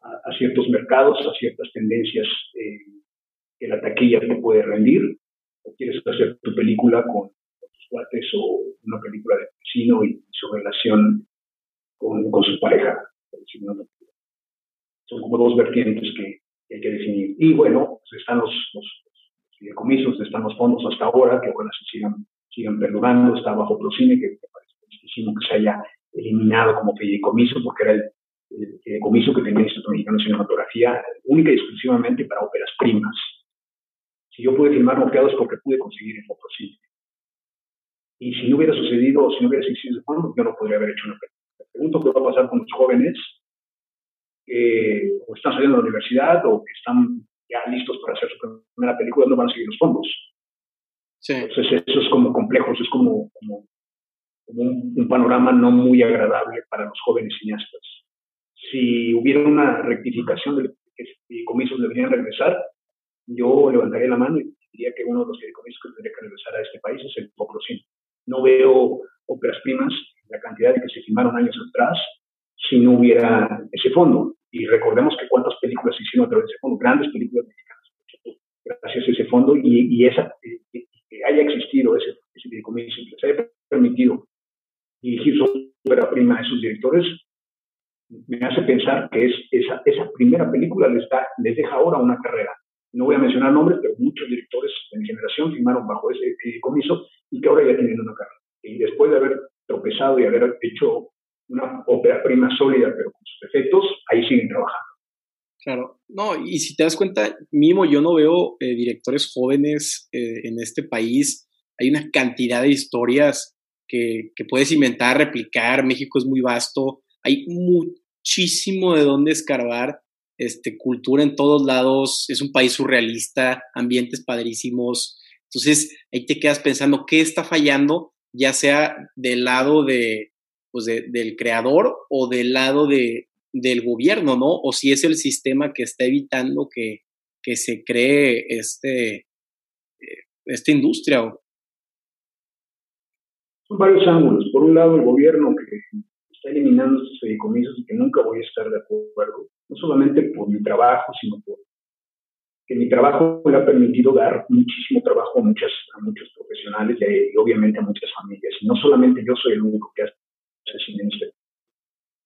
a, ciertos mercados, a ciertas tendencias eh, que la taquilla te puede rendir. O quieres hacer tu película con, cuates o una película de vecino y su relación con, con su pareja. Son como dos vertientes que, hay que definir. Y bueno, pues están los, los, fideicomisos, están los fondos hasta ahora, que ojalá se sigan, sigan perdurando, está bajo Procine, que me parece tristísimo que se haya eliminado como fideicomiso, porque era el, fideicomiso que tenía el Instituto Mexicano de Cinematografía única y exclusivamente para óperas primas. Si yo pude filmar moqueados porque pude conseguir el Procine. Y si no hubiera sucedido, si no hubiera existido fondo, yo no podría haber hecho una. Me pregunto qué va a pasar con los jóvenes que o están saliendo de la universidad o que están ya listos para hacer su primera película, no van a seguir los fondos. Entonces eso es como complejo, eso es como, como, un, panorama no muy agradable para los jóvenes cineastas. Si hubiera una rectificación de que fideicomisos deberían regresar, yo levantaría la mano y diría que uno de los fideicomisos que tendría que regresar a este país es el Poprocine. No veo óperas primas, la cantidad de que se filmaron años atrás, si no hubiera ese fondo. Y recordemos que cuántas películas se hicieron a través de ese fondo, grandes películas mexicanas, gracias a ese fondo y, y esa, que haya existido ese, ese que se haya permitido dirigir su obra prima a esos directores, me hace pensar que es esa, esa primera película les, da, les deja ahora una carrera. No voy a mencionar nombres, pero muchos directores de mi generación firmaron bajo ese fideicomiso y que ahora ya tienen una carrera. Y después de haber tropezado y haber hecho una ópera prima sólida, pero con sus defectos, ahí siguen trabajando. Claro, no, y si te das cuenta, Mimo, yo no veo eh, directores jóvenes eh, en este país. Hay una cantidad de historias que, que, puedes inventar, replicar. México es muy vasto. Hay muchísimo de dónde escarbar. Este, cultura en todos lados. Es un país surrealista, ambientes padrísimos. Entonces, ahí te quedas pensando qué está fallando, ya sea del lado de, pues del creador o del lado de, del gobierno, ¿no? O si es el sistema que está evitando que, que se cree este, eh, esta industria. Son varios ángulos. Por un lado, el gobierno que está eliminando estos fideicomisos y que nunca voy a estar de acuerdo, no solamente por mi trabajo, sino por que mi trabajo me ha permitido dar muchísimo trabajo a, muchas, a muchos profesionales y, obviamente a muchas familias. Y no solamente yo soy el único que hace cine en este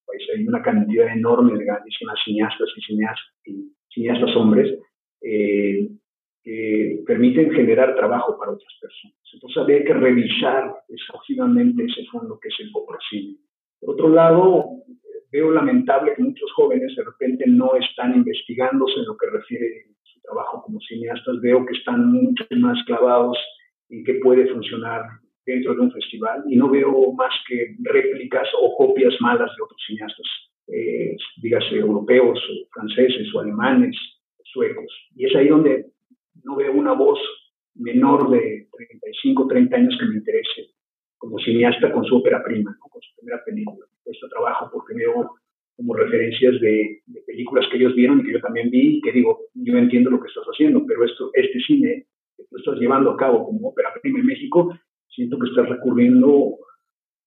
país. Hay una cantidad enorme de grandísimas cineastas y cineastas, y cineastas hombres eh, que permiten generar trabajo para otras personas. Entonces habría que revisar exhaustivamente ese fondo que es el coprocine. Por otro lado, veo lamentable que muchos jóvenes de repente no están investigándose en lo que refiere a su trabajo como cineastas. Veo que están mucho más clavados en qué puede funcionar dentro de un festival y no veo más que réplicas o copias malas de otros cineastas, eh, dígase europeos, o franceses o alemanes, suecos. Y es ahí donde no veo una voz menor de 35, 30 años que me interese como cineasta con su ópera prima, con su primera película. Cuesta trabajo porque veo como referencias de, de, películas que ellos vieron y que yo también vi y que digo, yo entiendo lo que estás haciendo, pero esto, este cine que tú estás llevando a cabo como ópera prima en México siento que estás recurriendo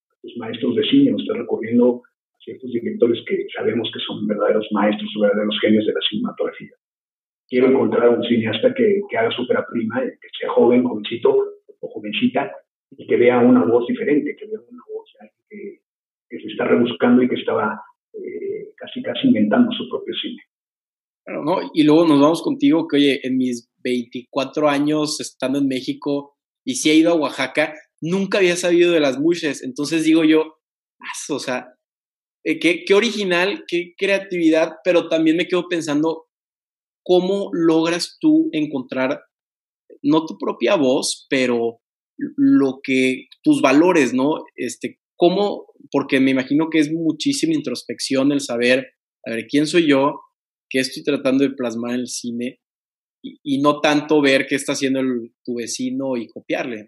a tus maestros de cine, o estás recurriendo a ciertos directores que sabemos que son verdaderos maestros verdaderos genios de la cinematografía. Quiero encontrar un cineasta que, que haga su prima, que sea joven, jovencito o jovencita, y que vea una voz diferente, que vea una voz que, que se está rebuscando y que estaba eh, casi casi inventando su propio cine. ¿no? Y luego nos vamos contigo, que oye, en mis 24 años estando en México, y si he ido a Oaxaca, nunca había sabido de las mushes. Entonces digo yo, o sea, eh, qué, qué original, qué creatividad, pero también me quedo pensando, ¿cómo logras tú encontrar, no tu propia voz, pero lo que, tus valores, ¿no? Este, ¿Cómo? Porque me imagino que es muchísima introspección el saber, a ver, ¿quién soy yo? ¿Qué estoy tratando de plasmar en el cine? Y, no tanto ver qué está haciendo tu vecino y copiarle.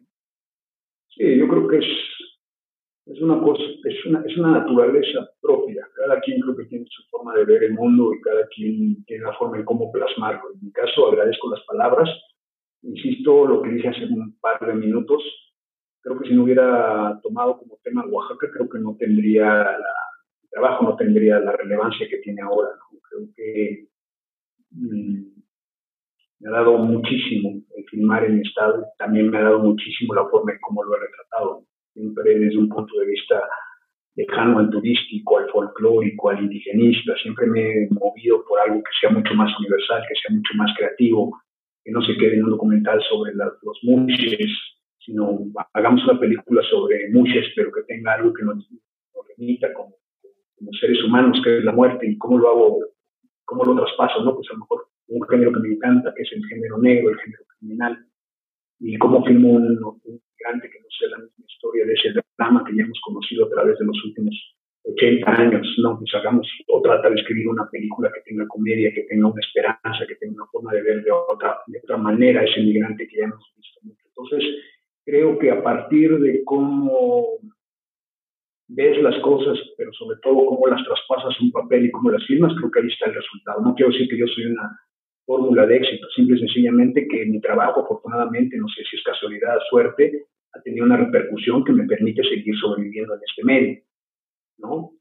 Sí, yo creo que es una es una, es una naturaleza propia. Cada quien creo que tiene su forma de ver el mundo y cada quien tiene la forma de cómo plasmarlo. En mi caso, agradezco las palabras. Insisto, lo que dije hace un par de minutos, creo que si no hubiera tomado como tema Oaxaca, creo que no tendría la, el trabajo no tendría la relevancia que tiene ahora. Creo que mm, me ha dado muchísimo el filmar en estado, también me ha dado muchísimo la forma en cómo lo he retratado siempre desde un punto de vista lejano al turístico, al folclórico, al indigenista, siempre me he movido por algo que sea mucho más universal, que sea mucho más creativo, que no se quede en un documental sobre los mushes, sino hagamos una película sobre mushes, pero que tenga algo que nos, nos remita como, como, seres humanos, que es la muerte, y cómo lo hago, cómo lo traspaso, ¿no? Pues a lo mejor un género que me encanta, que es el género negro, el género criminal, y cómo filmo un, un migrante que no sea la misma historia de ese drama que ya hemos conocido a través de los últimos 80 años, ¿no? Pues hagamos o trata de escribir una película que tenga comedia, que tenga una esperanza, que tenga una forma de ver de otra, de otra manera ese migrante que ya hemos visto. Entonces, creo que a partir de cómo ves las cosas, pero sobre todo cómo las traspasas un papel y cómo las firmas, creo que ahí está el resultado. No quiero decir que yo soy una fórmula de éxito, simple y sencillamente que mi trabajo, afortunadamente, no sé si es casualidad, suerte, ha tenido una repercusión que me permite seguir sobreviviendo en este medio, ¿no?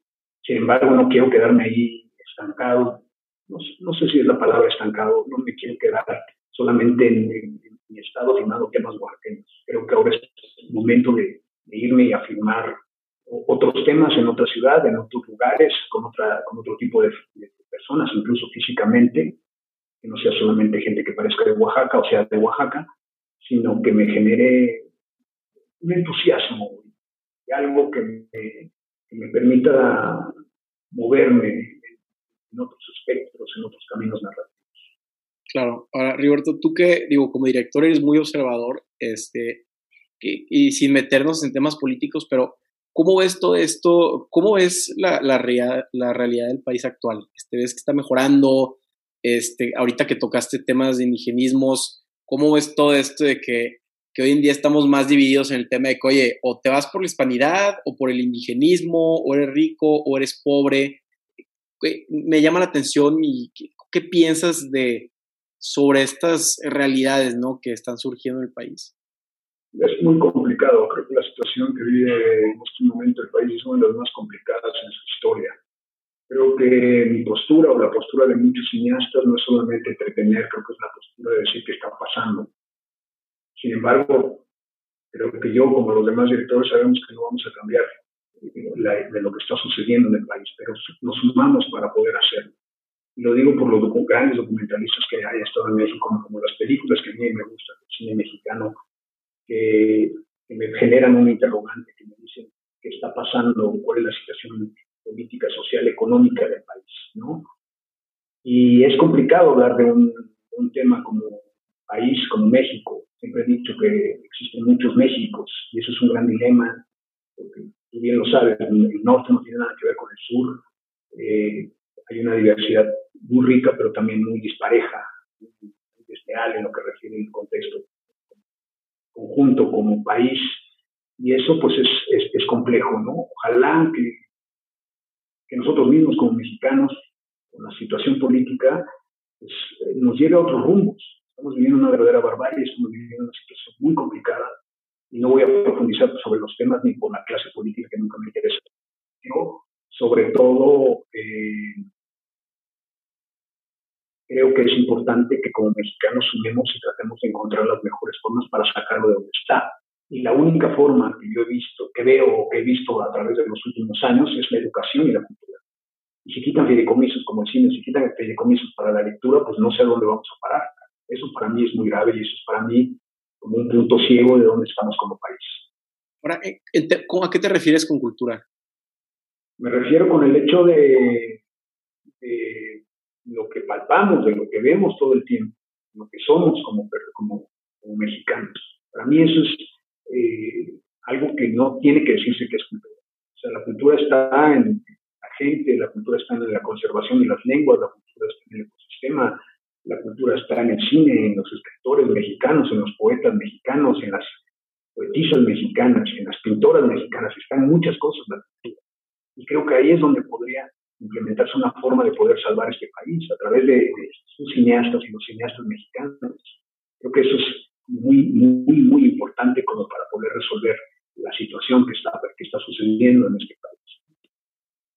Sin embargo, no quiero quedarme ahí estancado, no, no sé si es la palabra estancado, no me quiero quedar solamente en, mi estado firmando temas oaxaqueños. Creo que ahora es el momento de, irme y afirmar otros temas en otra ciudad, en otros lugares, con, otra, con otro tipo de, de personas, incluso físicamente, que no sea solamente gente que parezca de Oaxaca o sea de Oaxaca, sino que me genere un entusiasmo y algo que me, permita moverme en otros espectros, en otros caminos narrativos. Claro. Ahora, Rigoberto, tú que, digo, como director eres muy observador, este, y, sin meternos en temas políticos, pero ¿cómo ves todo esto? ¿Cómo ves la, la, la realidad del país actual? Este, ¿Ves que está mejorando? Este, ahorita que tocaste temas de indigenismos, ¿cómo ves todo esto de que que hoy en día estamos más divididos en el tema de que, oye, o te vas por la hispanidad, o por el indigenismo, o eres rico, o eres pobre. Me llama la atención y qué, piensas de sobre estas realidades ¿no? que están surgiendo en el país. Es muy complicado. Creo que la situación que vive en este momento el país es una de las más complicadas en su historia. Creo que mi postura o la postura de muchos cineastas no es solamente entretener, creo que es la postura de decir qué está pasando sin embargo, creo que yo, como los demás directores, sabemos que no vamos a cambiar de lo que está sucediendo en el país, pero nos sumamos para poder hacerlo. Y lo digo por los grandes documentalistas que hay estado en México, como, las películas que a mí me gustan, el cine mexicano, que, me generan un interrogante, que me dicen qué está pasando, cuál es la situación política, social, económica del país, ¿no? Y es complicado hablar de un, un tema como país como México, Siempre he dicho que existen muchos Méxicos y eso es un gran dilema, porque tú bien lo sabes, el norte no tiene nada que ver con el sur. Eh, hay una diversidad muy rica, pero también muy dispareja, muy desleal en lo que refiere al contexto conjunto como país. Y eso pues es, es, complejo, ¿no? Ojalá que, que, nosotros mismos como mexicanos, con la situación política, pues, eh, nos lleve a otros rumbos Estamos viviendo una verdadera barbarie, estamos viviendo una situación muy complicada y no voy a profundizar sobre los temas ni por la clase política que nunca me interesa, pero sobre todo eh, creo que es importante que como mexicanos sumemos y tratemos de encontrar las mejores formas para sacarlo de donde está. Y la única forma que yo he visto, que veo o que he visto a través de los últimos años es la educación y la cultura. Y si quitan fideicomisos como el cine, si quitan fideicomisos para la lectura, pues no sé a dónde vamos a parar. Eso para mí es muy grave y eso es para mí como un punto ciego de dónde estamos como país. Ahora, ¿a qué te refieres con cultura? Me refiero con el hecho de, lo que palpamos, de lo que vemos todo el tiempo, lo que somos como, como, como mexicanos. Para mí eso es eh, algo que no tiene que decirse que es cultura. O sea, la cultura está en la gente, la cultura está en la conservación de las lenguas, la cultura está en el ecosistema, la cultura está en el cine, en los escritores mexicanos, en los poetas mexicanos, en las poetisas mexicanas, en las pintoras mexicanas, están muchas cosas la cultura. Y creo que ahí es donde podría implementarse una forma de poder salvar este país a través de, sus cineastas y los cineastas mexicanos. Creo que eso es muy, muy, muy importante como para poder resolver la situación que está, que está sucediendo en este país.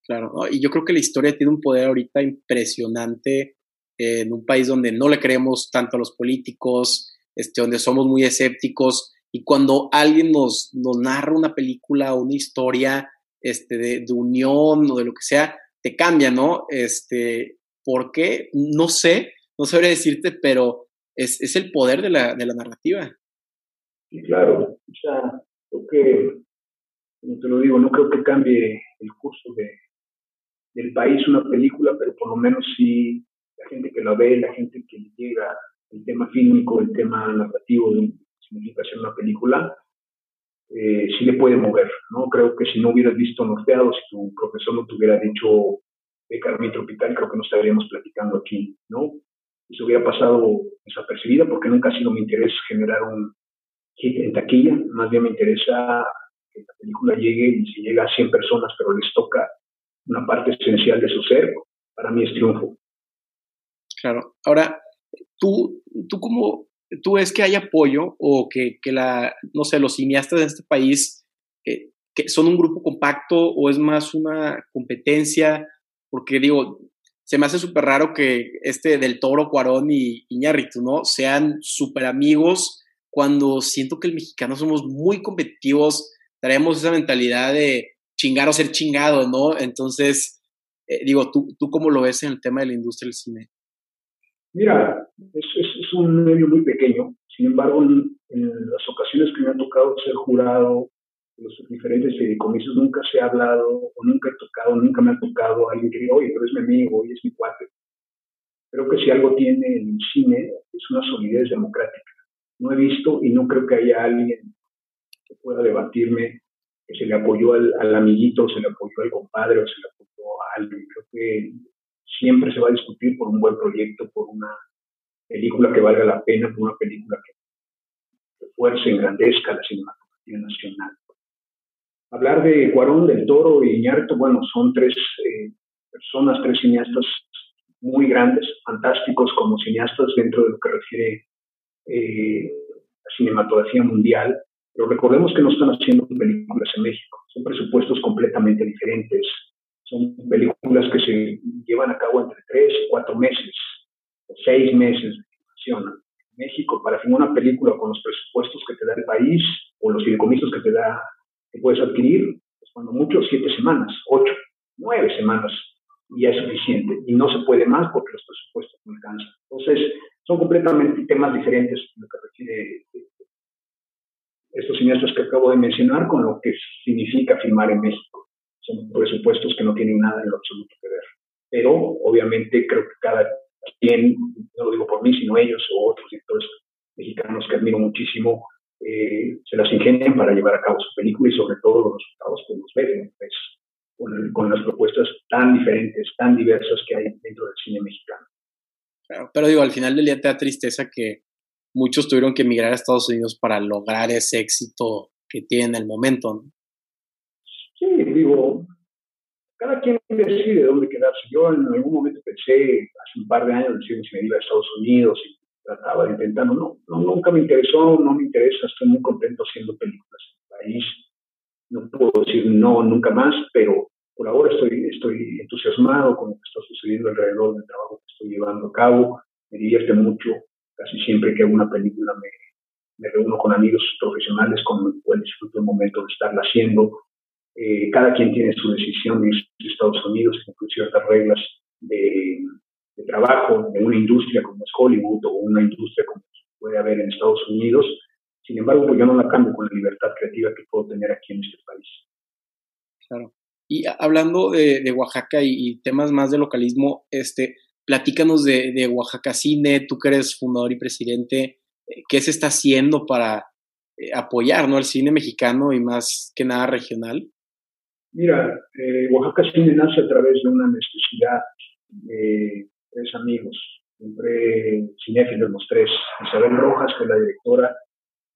Claro, y yo creo que la historia tiene un poder ahorita impresionante en un país donde no le creemos tanto a los políticos, este, donde somos muy escépticos, y cuando alguien nos, nos narra una película o una historia este, de, unión o de lo que sea, te cambia, ¿no? Este, ¿Por qué? No sé, no sabría decirte, pero es, es el poder de la, de la narrativa. Sí, claro, o sea, creo que, como te lo digo, no creo que cambie el curso de, del país una película, pero por lo menos sí la gente que la ve, la gente que llega el tema fílmico, el tema narrativo de significa hacer una película, eh, sí le puede mover, ¿no? Creo que si no hubieras visto Norteado, si tu profesor no te hubiera dicho de Carmen Tropical, creo que no estaríamos platicando aquí, ¿no? Eso hubiera pasado desapercibida porque nunca ha sido mi interés generar un hit en taquilla, más bien me interesa que la película llegue y si llega a 100 personas pero les toca una parte esencial de su ser, para mí es triunfo. Claro. Ahora, tú, tú como, tú ves que hay apoyo o que, que la, no sé, los cineastas de este país eh, que son un grupo compacto o es más una competencia, porque digo, se me hace súper raro que este del Toro, Cuarón y Iñárritu, ¿no? Sean súper amigos cuando siento que el mexicano somos muy competitivos, traemos esa mentalidad de chingar o ser chingado, ¿no? Entonces, eh, digo, ¿tú, ¿tú cómo lo ves en el tema de la industria del cine? Mira, es, un medio muy pequeño. Sin embargo, en, las ocasiones que me ha tocado ser jurado en los diferentes fideicomisos, nunca se ha hablado o nunca he tocado, nunca me ha tocado alguien que diga, oye, pero es mi amigo, oye, es mi cuate. Creo que si algo tiene el cine es una solidez democrática. No he visto y no creo que haya alguien que pueda debatirme que se le apoyó al, al amiguito, se le apoyó al compadre o se le apoyó a alguien. Creo que siempre se va a discutir por un buen proyecto, por una película que valga la pena, por una película que refuerce, engrandezca la cinematografía nacional. Hablar de Cuarón, del Toro y Iñárritu, bueno, son tres eh, personas, tres cineastas muy grandes, fantásticos como cineastas dentro de lo que refiere eh, la cinematografía mundial, pero recordemos que no están haciendo películas en México, son presupuestos completamente diferentes, son películas que se llevan a cabo entre tres cuatro meses o seis meses de filmación. En México, para filmar una película con los presupuestos que te da el país o los fideicomisos que te da, que puedes adquirir, pues cuando mucho, siete semanas, ocho, nueve semanas, y ya es suficiente. Y no se puede más porque los presupuestos no alcanzan. Entonces, son completamente temas diferentes lo que requiere estos cineastas que acabo de mencionar con lo que significa filmar en México son presupuestos que no tienen nada en lo absoluto que ver. Pero obviamente creo que cada quien, no lo digo por mí, sino ellos o otros directores mexicanos que admiro muchísimo, eh, se las ingenian para llevar a cabo su película y sobre todo los resultados que nos ven pues, con, con, las propuestas tan diferentes, tan diversas que hay dentro del cine mexicano. Claro, pero digo, al final del día te da tristeza que muchos tuvieron que emigrar a Estados Unidos para lograr ese éxito que tienen en el momento. ¿no? Sí, digo, cada quien decide dónde quedarse. Yo en algún momento pensé, hace un par de años, decir, si me iba a Estados Unidos y trataba de intentarlo. No, no, nunca me interesó, no me interesa, estoy muy contento haciendo películas en el país. No puedo decir no nunca más, pero por ahora estoy, estoy entusiasmado con lo que está sucediendo alrededor del trabajo que estoy llevando a cabo. Me divierte mucho. Casi siempre que hago una película me, me reúno con amigos profesionales con los cuales disfruto el momento de estarla haciendo. Eh, cada quien tiene su decisión en Estados Unidos, con ciertas reglas de, trabajo de una industria como es Hollywood o una industria como puede haber en Estados Unidos. Sin embargo, yo no la cambio con la libertad creativa que puedo tener aquí en este país. Claro. Y hablando de, Oaxaca y, temas más de localismo, este, platícanos de, de, Oaxaca Cine, tú que eres fundador y presidente, eh, ¿qué se está haciendo para eh, apoyar ¿no? el cine mexicano y más que nada regional? Mira, eh, Oaxaca Cine nace a través de una necesidad de tres amigos, siempre cinéfilos los tres, Isabel Rojas, que es la directora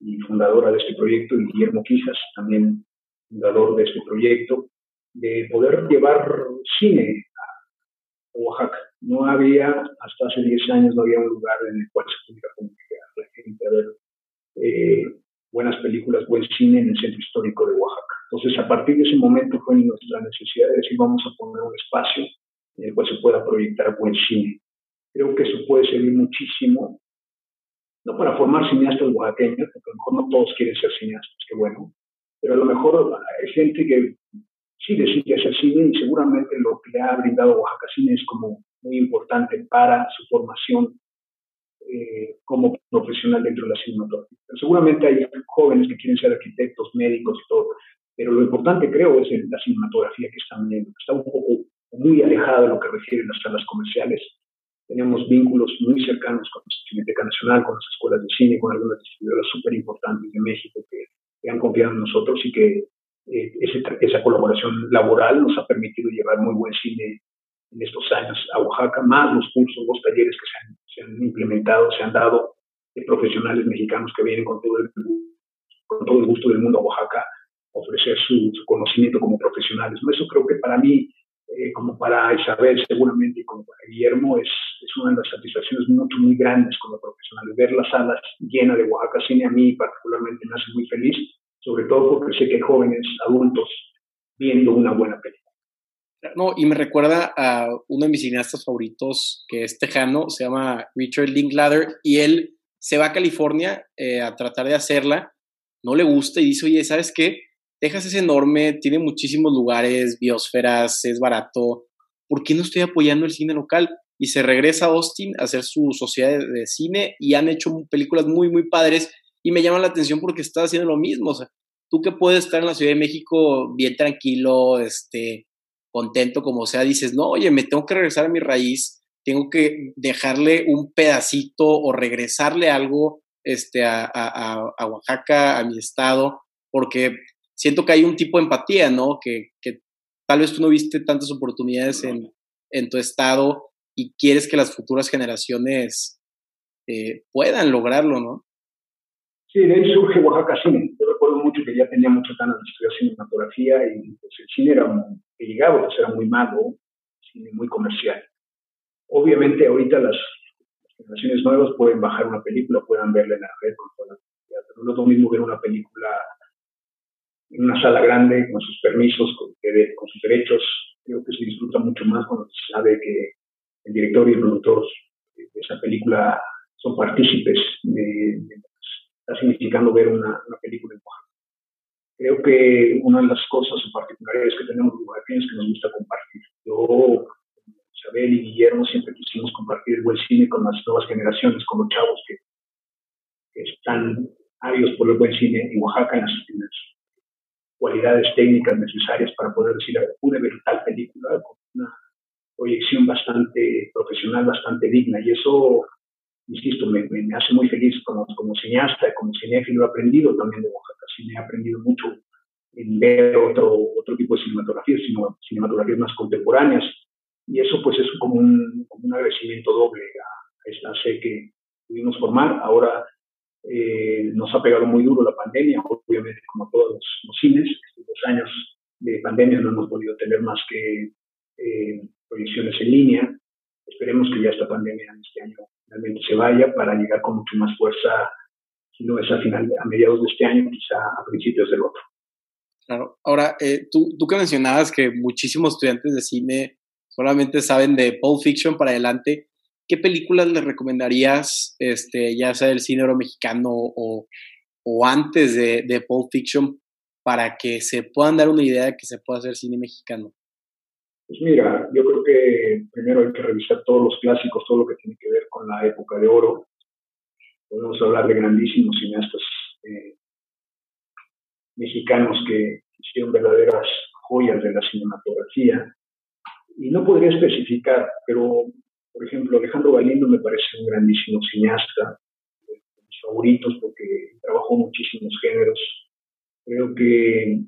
y fundadora de este proyecto, y Guillermo Quijas, también fundador de este proyecto, de poder llevar cine a Oaxaca. No había, hasta hace 10 años, no había un lugar en el cual se pudiera comunicar la gente a ver eh, buenas películas, buen cine en el centro histórico de Oaxaca. Entonces, a partir de ese momento fue nuestra necesidad de decir, vamos a poner un espacio en el cual se pueda proyectar buen cine. Creo que eso puede servir muchísimo, no para formar cineastas oaxaqueños, porque a lo mejor no todos quieren ser cineastas, que bueno, pero a lo mejor hay gente que sí decide hacer cine y seguramente lo que le ha brindado Oaxaca Cine es como muy importante para su formación eh, como profesional dentro de la cinematografía. seguramente hay jóvenes que quieren ser arquitectos, médicos y todo, pero lo importante creo es la cinematografía que viendo, que está un poco muy alejada de lo que refieren las salas comerciales. Tenemos vínculos muy cercanos con la Cineteca Nacional, con las escuelas de cine, con algunas distribuidoras súper importantes de México que que han confiado en nosotros y que eh, esa colaboración laboral nos ha permitido llevar muy buen cine en estos años a Oaxaca, más los cursos, los talleres que se han, implementado, se han dado de profesionales mexicanos que vienen con todo el, con todo el gusto del mundo a Oaxaca ofrecer su, conocimiento como profesionales. Eso creo que para mí, eh, como para Isabel seguramente y como para Guillermo, es, es una de las satisfacciones mucho, muy grandes como profesionales. Ver las salas llenas de Oaxaca Cine a mí particularmente me hace muy feliz, sobre todo porque sé que hay jóvenes, adultos, viendo una buena película. No, y me recuerda a uno de mis cineastas favoritos, que es tejano, se llama Richard Linklater, y él se va a California eh, a tratar de hacerla, no le gusta y dice, oye, ¿sabes qué? Texas es enorme, tiene muchísimos lugares, biosferas, es barato, ¿por qué no estoy apoyando el cine local? y se regresa a Austin a hacer su sociedad de, cine y han hecho películas muy, muy padres y me llama la atención porque está haciendo lo mismo. O sea, tú que puedes estar en la Ciudad de México bien tranquilo, este, contento como sea, dices, no, oye, me tengo que regresar a mi raíz, tengo que dejarle un pedacito o regresarle algo este, a, a, Oaxaca, a mi estado, porque siento que hay un tipo de empatía, ¿no? Que, que tal vez tú no viste tantas oportunidades en, en tu estado y quieres que las futuras generaciones eh, puedan lograrlo, ¿no? Sí, de ahí surge Oaxaca Cine. Que ya tenía muchas ganas de estudiar cinematografía y pues, el cine era que llegaba, pues era muy malo, cine muy comercial. Obviamente ahorita las, generaciones nuevas pueden bajar una película, puedan verla en la red con toda la pero no es lo mismo ver una película en una sala grande con sus permisos, con, con sus derechos. Creo que se disfruta mucho más cuando se sabe que el director y el productor de esa película son partícipes de, está significando ver una, película en Oaxaca. Creo que una de las cosas particulares que tenemos los oaxaqueños es que nos gusta compartir. Yo, Isabel y Guillermo siempre quisimos compartir el buen cine con las nuevas generaciones, con los chavos que, están ávidos por el buen cine en Oaxaca, en las, cualidades técnicas necesarias para poder decir, ver tal película con una proyección bastante profesional, bastante digna. Y eso, insisto, me, me hace muy feliz como, como cineasta, como cinéfilo. He aprendido también de Oaxaca. Sí, me he aprendido mucho en ver otro, otro tipo de cinematografía, sino cinematografías más contemporáneas. Y eso pues es como un, como un agradecimiento doble a, esta C que pudimos formar. Ahora eh, nos ha pegado muy duro la pandemia, obviamente como todos los, los cines. Estos dos años de pandemia no hemos podido tener más que eh, proyecciones en línea. Esperemos que ya esta pandemia este año finalmente se vaya para llegar con mucho más fuerza, si no es a, final, a mediados de este año, quizá a principios del otro. Claro. Ahora, eh, tú, tú que mencionabas que muchísimos estudiantes de cine solamente saben de Pulp Fiction para adelante, ¿qué películas les recomendarías, este, ya sea del cine mexicano o, o antes de, de Pulp Fiction, para que se puedan dar una idea de que se pueda hacer cine mexicano? Pues mira, yo creo que primero hay que revisar todos los clásicos, todo lo que tiene que ver con la época de oro. Podemos hablar de grandísimos cineastas eh, mexicanos que hicieron verdaderas joyas de la cinematografía. Y no podría especificar, pero, por ejemplo, Alejandro Galindo me parece un grandísimo cineasta, de mis favoritos porque trabajó muchísimos géneros. Creo que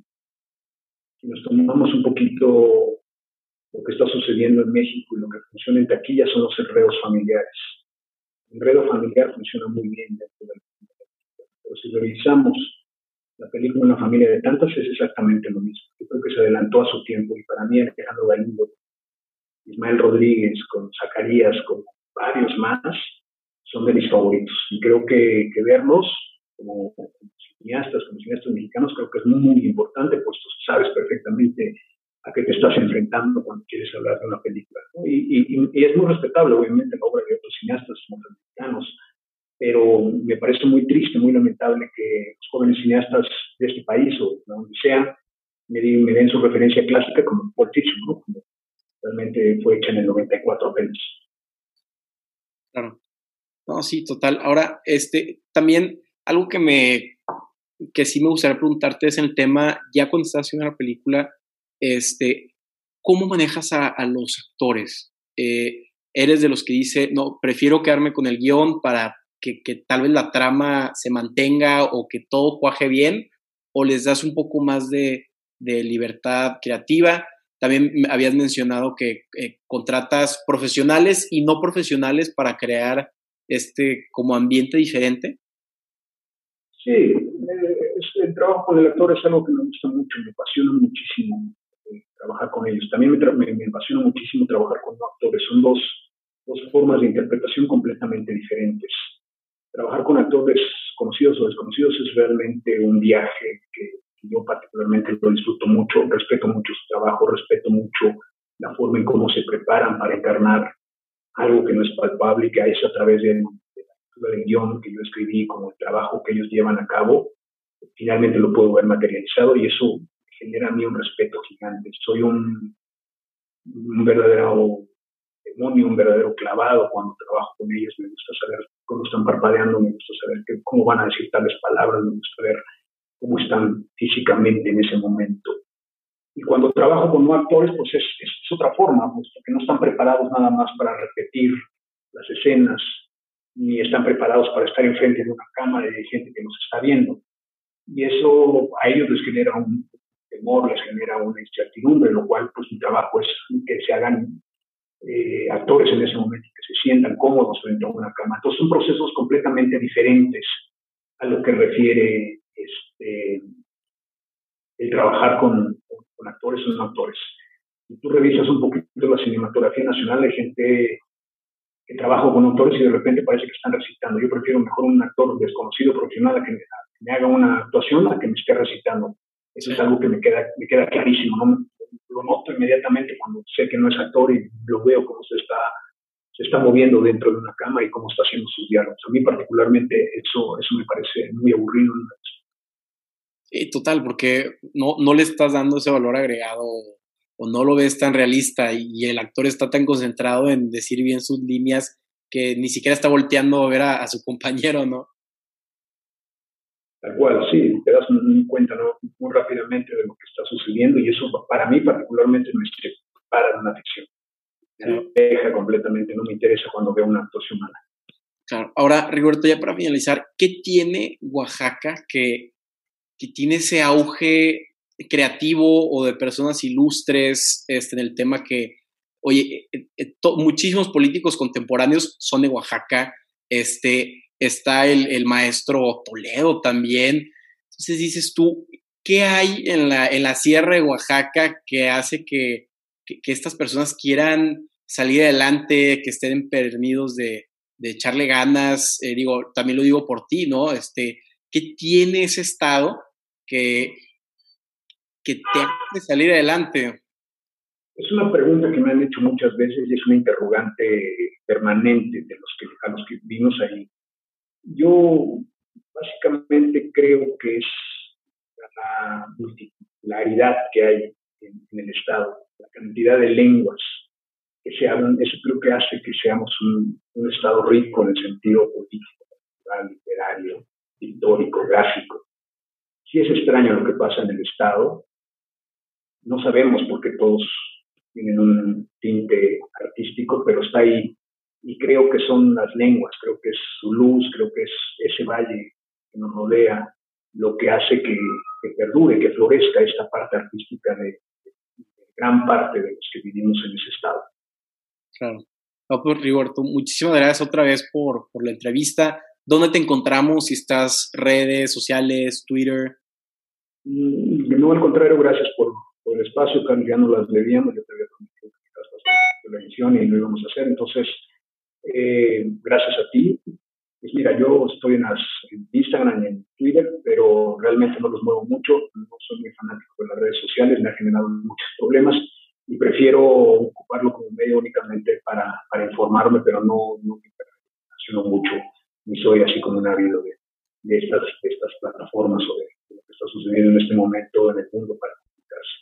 si nos tomamos un poquito lo que está sucediendo en México y lo que funciona en taquilla son los enredos familiares. El enredo familiar funciona muy bien dentro del pero si revisamos la película Una familia de tantas es exactamente lo mismo. Yo creo que se adelantó a su tiempo y para mí Alejandro Galindo, Ismael Rodríguez, con Zacarías, con varios más, son de mis favoritos. Y creo que, verlos como, cineastas, como cineastas mexicanos, creo que es muy, muy importante, pues tú sabes perfectamente a qué te estás enfrentando cuando quieres hablar de una película. Y, y, es muy respetable, obviamente, la obra de otros cineastas mexicanos, pero me parece muy triste, muy lamentable que los jóvenes cineastas de este país o de donde sean me, me den su referencia clásica como Paul Fiction, ¿no? Como realmente fue hecha en el 94 apenas. Claro. No, sí, total. Ahora, este, también algo que me, que sí me gustaría preguntarte es el tema, ya cuando estás haciendo la película, este, ¿cómo manejas a, los actores? Eh, ¿Eres de los que dice, no, prefiero quedarme con el guion para que, tal vez la trama se mantenga o que todo cuaje bien? ¿O les das un poco más de, libertad creativa? También habías mencionado que eh, contratas profesionales y no profesionales para crear este como ambiente diferente. Sí, eh, el trabajo con el actor es algo que me gusta mucho, me apasiona muchísimo trabajar con ellos. También me, me, apasiona muchísimo trabajar con actores. Son dos, dos formas de interpretación completamente diferentes. Trabajar con actores conocidos o desconocidos es realmente un viaje que, yo particularmente lo disfruto mucho, respeto mucho su trabajo, respeto mucho la forma en cómo se preparan para encarnar algo que no es palpable y que es a través de, la del guion que yo escribí, como el trabajo que ellos llevan a cabo, finalmente lo puedo ver materializado y eso genera a mí un respeto gigante. Soy un, un verdadero demonio, un verdadero clavado cuando trabajo con ellos. Me gusta saber cómo están parpadeando, me gusta saber cómo van a decir tales palabras, me gusta ver cómo están físicamente en ese momento. Y cuando trabajo con no actores, pues es, es, otra forma, pues, porque no están preparados nada más para repetir las escenas, ni están preparados para estar enfrente de una cámara y de gente que nos está viendo. Y eso a ellos les genera un, temor, les genera una incertidumbre, lo cual pues mi trabajo es que se hagan eh, actores en ese momento, que se sientan cómodos frente a una cama. Entonces son procesos completamente diferentes a lo que refiere este, el trabajar con, con actores o no actores. Tú revisas un poquito la cinematografía nacional, hay gente que trabaja con actores y de repente parece que están recitando. Yo prefiero mejor un actor desconocido profesional a que me haga una actuación a que me esté recitando. Eso es algo que me queda, me queda clarísimo, ¿no? Lo noto inmediatamente cuando sé que no es actor y lo veo cómo se está, se está moviendo dentro de una cámara y cómo está haciendo sus diálogos. A mí particularmente eso, eso me parece muy aburrido. Sí, total, porque no, no le estás dando ese valor agregado o no lo ves tan realista y el actor está tan concentrado en decir bien sus líneas que ni siquiera está volteando a ver a su compañero, ¿no? Tal cual, sí, te das cuenta muy rápidamente de lo que está sucediendo y eso para mí particularmente me para una ficción. Me deja completamente, no me interesa cuando veo una actuación mala. Claro. Ahora, Rigoberto, ya para finalizar, ¿qué tiene Oaxaca que, que tiene ese auge creativo o de personas ilustres este, en el tema que, oye, eh, eh, muchísimos políticos contemporáneos son de Oaxaca, este, está el, maestro Toledo también. Entonces dices tú, ¿qué hay en la, en la Sierra de Oaxaca que hace que, estas personas quieran salir adelante, que estén perdidos de, echarle ganas? Eh, digo, también lo digo por ti, ¿no? Este, ¿Qué tiene ese estado que, que te hace salir adelante? Es una pregunta que me han hecho muchas veces y es una interrogante permanente de los que, a los que vimos ahí. Yo básicamente creo que es la multipolaridad que hay en, el Estado, la cantidad de lenguas que se hablan, eso creo que hace que seamos un, Estado rico en el sentido político, literario, histórico, gráfico. Si es extraño lo que pasa en el Estado, no sabemos por qué todos tienen un tinte artístico, pero está ahí. Y creo que son las lenguas, creo que es su luz, creo que es ese valle que nos rodea lo que hace que, perdure, que florezca esta parte artística de, gran parte de los que vivimos en ese estado. Claro. No, pues, Rigoberto, muchísimas gracias otra vez por, por la entrevista. ¿Dónde te encontramos? Si estás redes sociales, Twitter. Mm, no, al contrario, gracias por, por el espacio, Carlos, ya no las leíamos, yo te había prometido que la edición y lo íbamos a hacer, entonces, eh, gracias a ti. Pues mira, yo estoy en, las, en Instagram y en Twitter, pero realmente no los muevo mucho, no soy muy fanático de las redes sociales, me ha generado muchos problemas y prefiero ocuparlo como medio únicamente para, informarme, pero no, no me relaciono mucho, ni soy así como un ávido de, estas, estas plataformas o de, lo que está sucediendo en este momento en el mundo para comunicarse.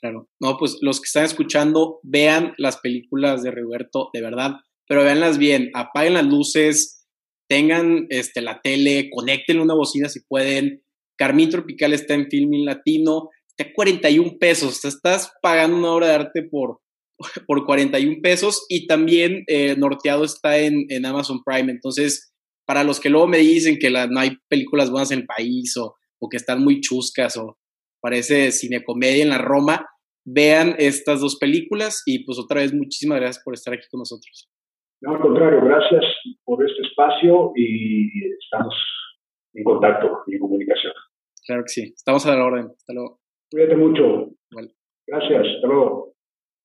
Claro, no, pues los que están escuchando, vean las películas de Roberto, de verdad, pero véanlas bien, apaguen las luces, tengan este, la tele, conecten una bocina si pueden. Carmín Tropical está en Filming Latino, está 41 pesos, estás pagando una obra de arte por, por 41 pesos y también eh, Norteado está en, en, Amazon Prime. Entonces, para los que luego me dicen que la, no hay películas buenas en el país o, o que están muy chuscas o parece cinecomedia en la Roma, vean estas dos películas y pues otra vez muchísimas gracias por estar aquí con nosotros. No, al contrario, gracias por este espacio y estamos en contacto y en comunicación. Claro que sí, estamos a la orden. Hasta luego. Cuídate mucho. Gracias, hasta luego.